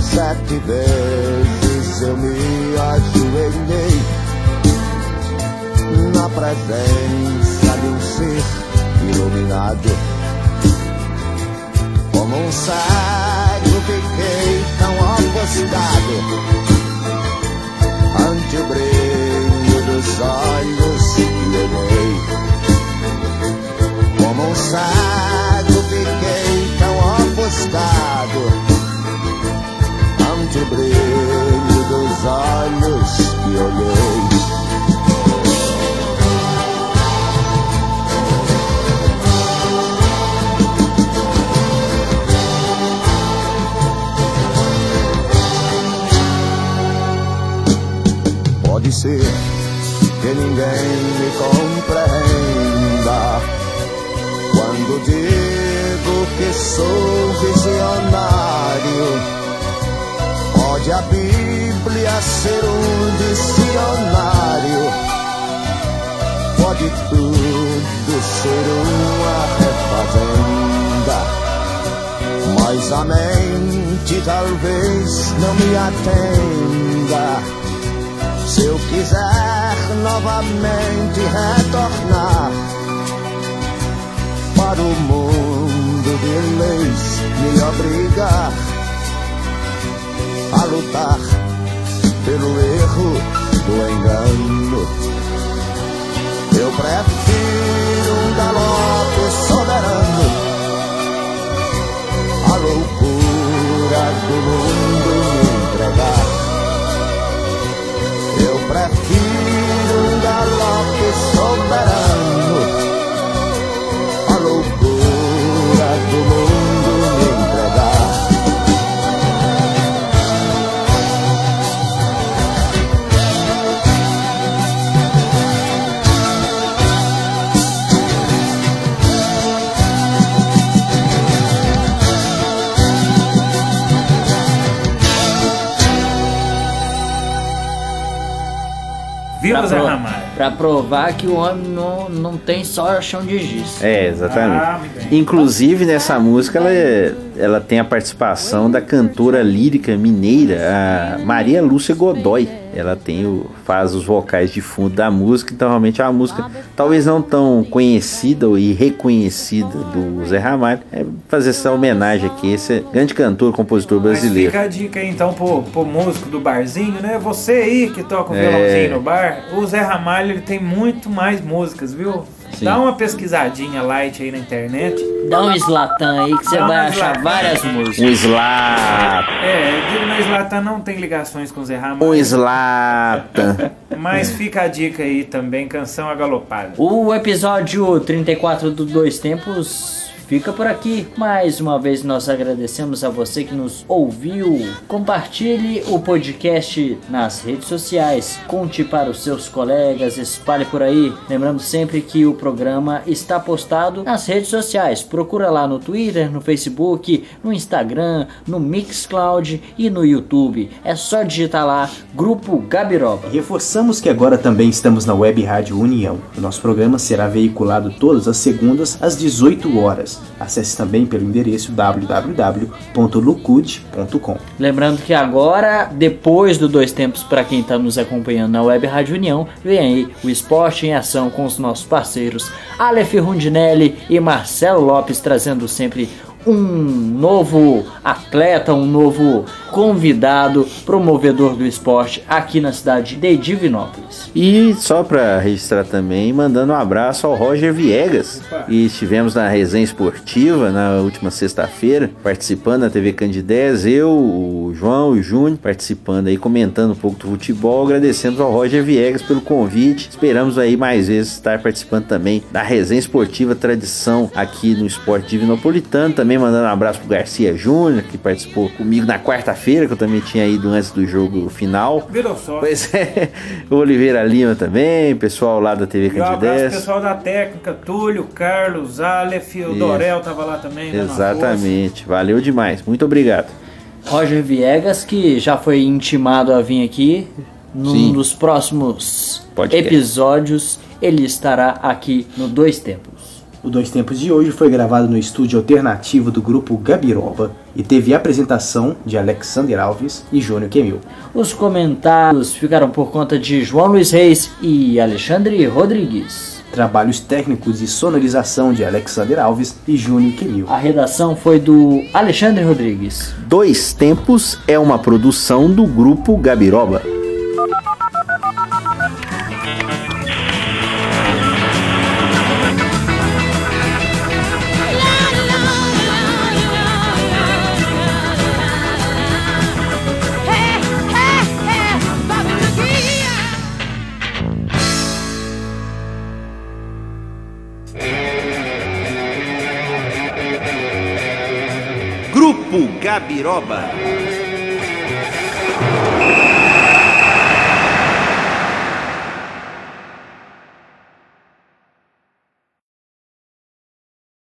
Sete vezes eu me ajoelhei. Na presença de um ser iluminado. Como um fiquei tão ofuscado ante o brilho dos olhos que olhei. Como um cego fiquei tão ofuscado ante o brilho dos olhos que olhei. Que ninguém me compreenda quando digo que sou visionário. Pode a Bíblia ser um dicionário, pode tudo ser uma refazenda, mas a mente talvez não me atenda. Se eu quiser novamente retornar para o mundo de leis, me obrigar a lutar pelo erro do engano. Eu prefiro um galope soberano, a loucura do mundo Eu prefiro Zé Ramalho. Pra provar que o homem não, não tem só chão de giz. É, exatamente. Ah. Inclusive nessa música ela, é- ela tem a participação da cantora lírica mineira, a Maria Lúcia Godoy. Ela tem o, faz os vocais de fundo da música, então realmente é uma música talvez não tão conhecida e reconhecida do Zé Ramalho. É fazer essa homenagem aqui, esse grande cantor, compositor Mas brasileiro. fica a dica aí então pro, pro músico do barzinho, né? Você aí que toca o É. violãozinho no bar, o Zé Ramalho ele tem muito mais músicas, viu? Sim. Dá uma pesquisadinha light aí na internet. Dá um slatan aí que você vai achar Zlatan. várias músicas. Um Slatan, É, na Slatan não tem ligações com o Zé Ramalho. um Slatan. Mas fica a dica aí também, canção agalopada. O episódio 34 do Dois Tempos fica por aqui. Mais uma vez nós agradecemos a você que nos ouviu. Compartilhe o podcast nas redes sociais. Conte para os seus colegas, espalhe por aí. Lembrando sempre que o programa está postado nas redes sociais. Procura lá no Twitter, no Facebook, no Instagram, no Mixcloud e no YouTube. É só digitar lá Grupo Gabiroba. Reforçamos que agora também estamos na Web Rádio União. O nosso programa será veiculado todas as segundas às 18 horas. Acesse também pelo endereço www.lucude.com. Lembrando que agora, depois do Dois Tempos, para quem está nos acompanhando na Web Rádio União, vem aí o Esporte em Ação com os nossos parceiros Aleph Rundinelli e Marcelo Lopes, trazendo sempre um novo atleta, um novo convidado, promovedor do esporte aqui na cidade de Divinópolis. E só para registrar também, mandando um abraço ao Roger Viegas. E estivemos na resenha esportiva na última sexta-feira, participando da TV Candidez, eu, o João e o Júnior, participando aí, comentando um pouco do futebol. Agradecemos ao Roger Viegas pelo convite. Esperamos aí mais vezes estar participando também da resenha esportiva tradição aqui no Esporte Divinopolitano. Também mandando um abraço pro Garcia Júnior, que participou comigo na quarta-feira, que eu também tinha ido antes do jogo final. Virou só. Pois é, o Oliveira Lima também, pessoal lá da TV E um abraço Candidez. pessoal da técnica, Túlio, Carlos, Aleph, o Isso. Dorel tava lá também. força. Exatamente, valeu demais, muito obrigado. Roger Viegas, que já foi intimado a vir aqui, num Sim. dos próximos Podcast. episódios, ele estará aqui no Dois Tempos. O Dois Tempos de hoje foi gravado no estúdio alternativo do grupo Gabiroba e teve apresentação de Alexander Alves e Júnior Quemil. Os comentários ficaram por conta de João Luiz Reis e Alexandre Rodrigues. Trabalhos técnicos e sonorização de Alexander Alves e Júnior Quemil. A redação foi do Alexandre Rodrigues. Dois Tempos é uma produção do grupo Gabiroba. Gabiroba.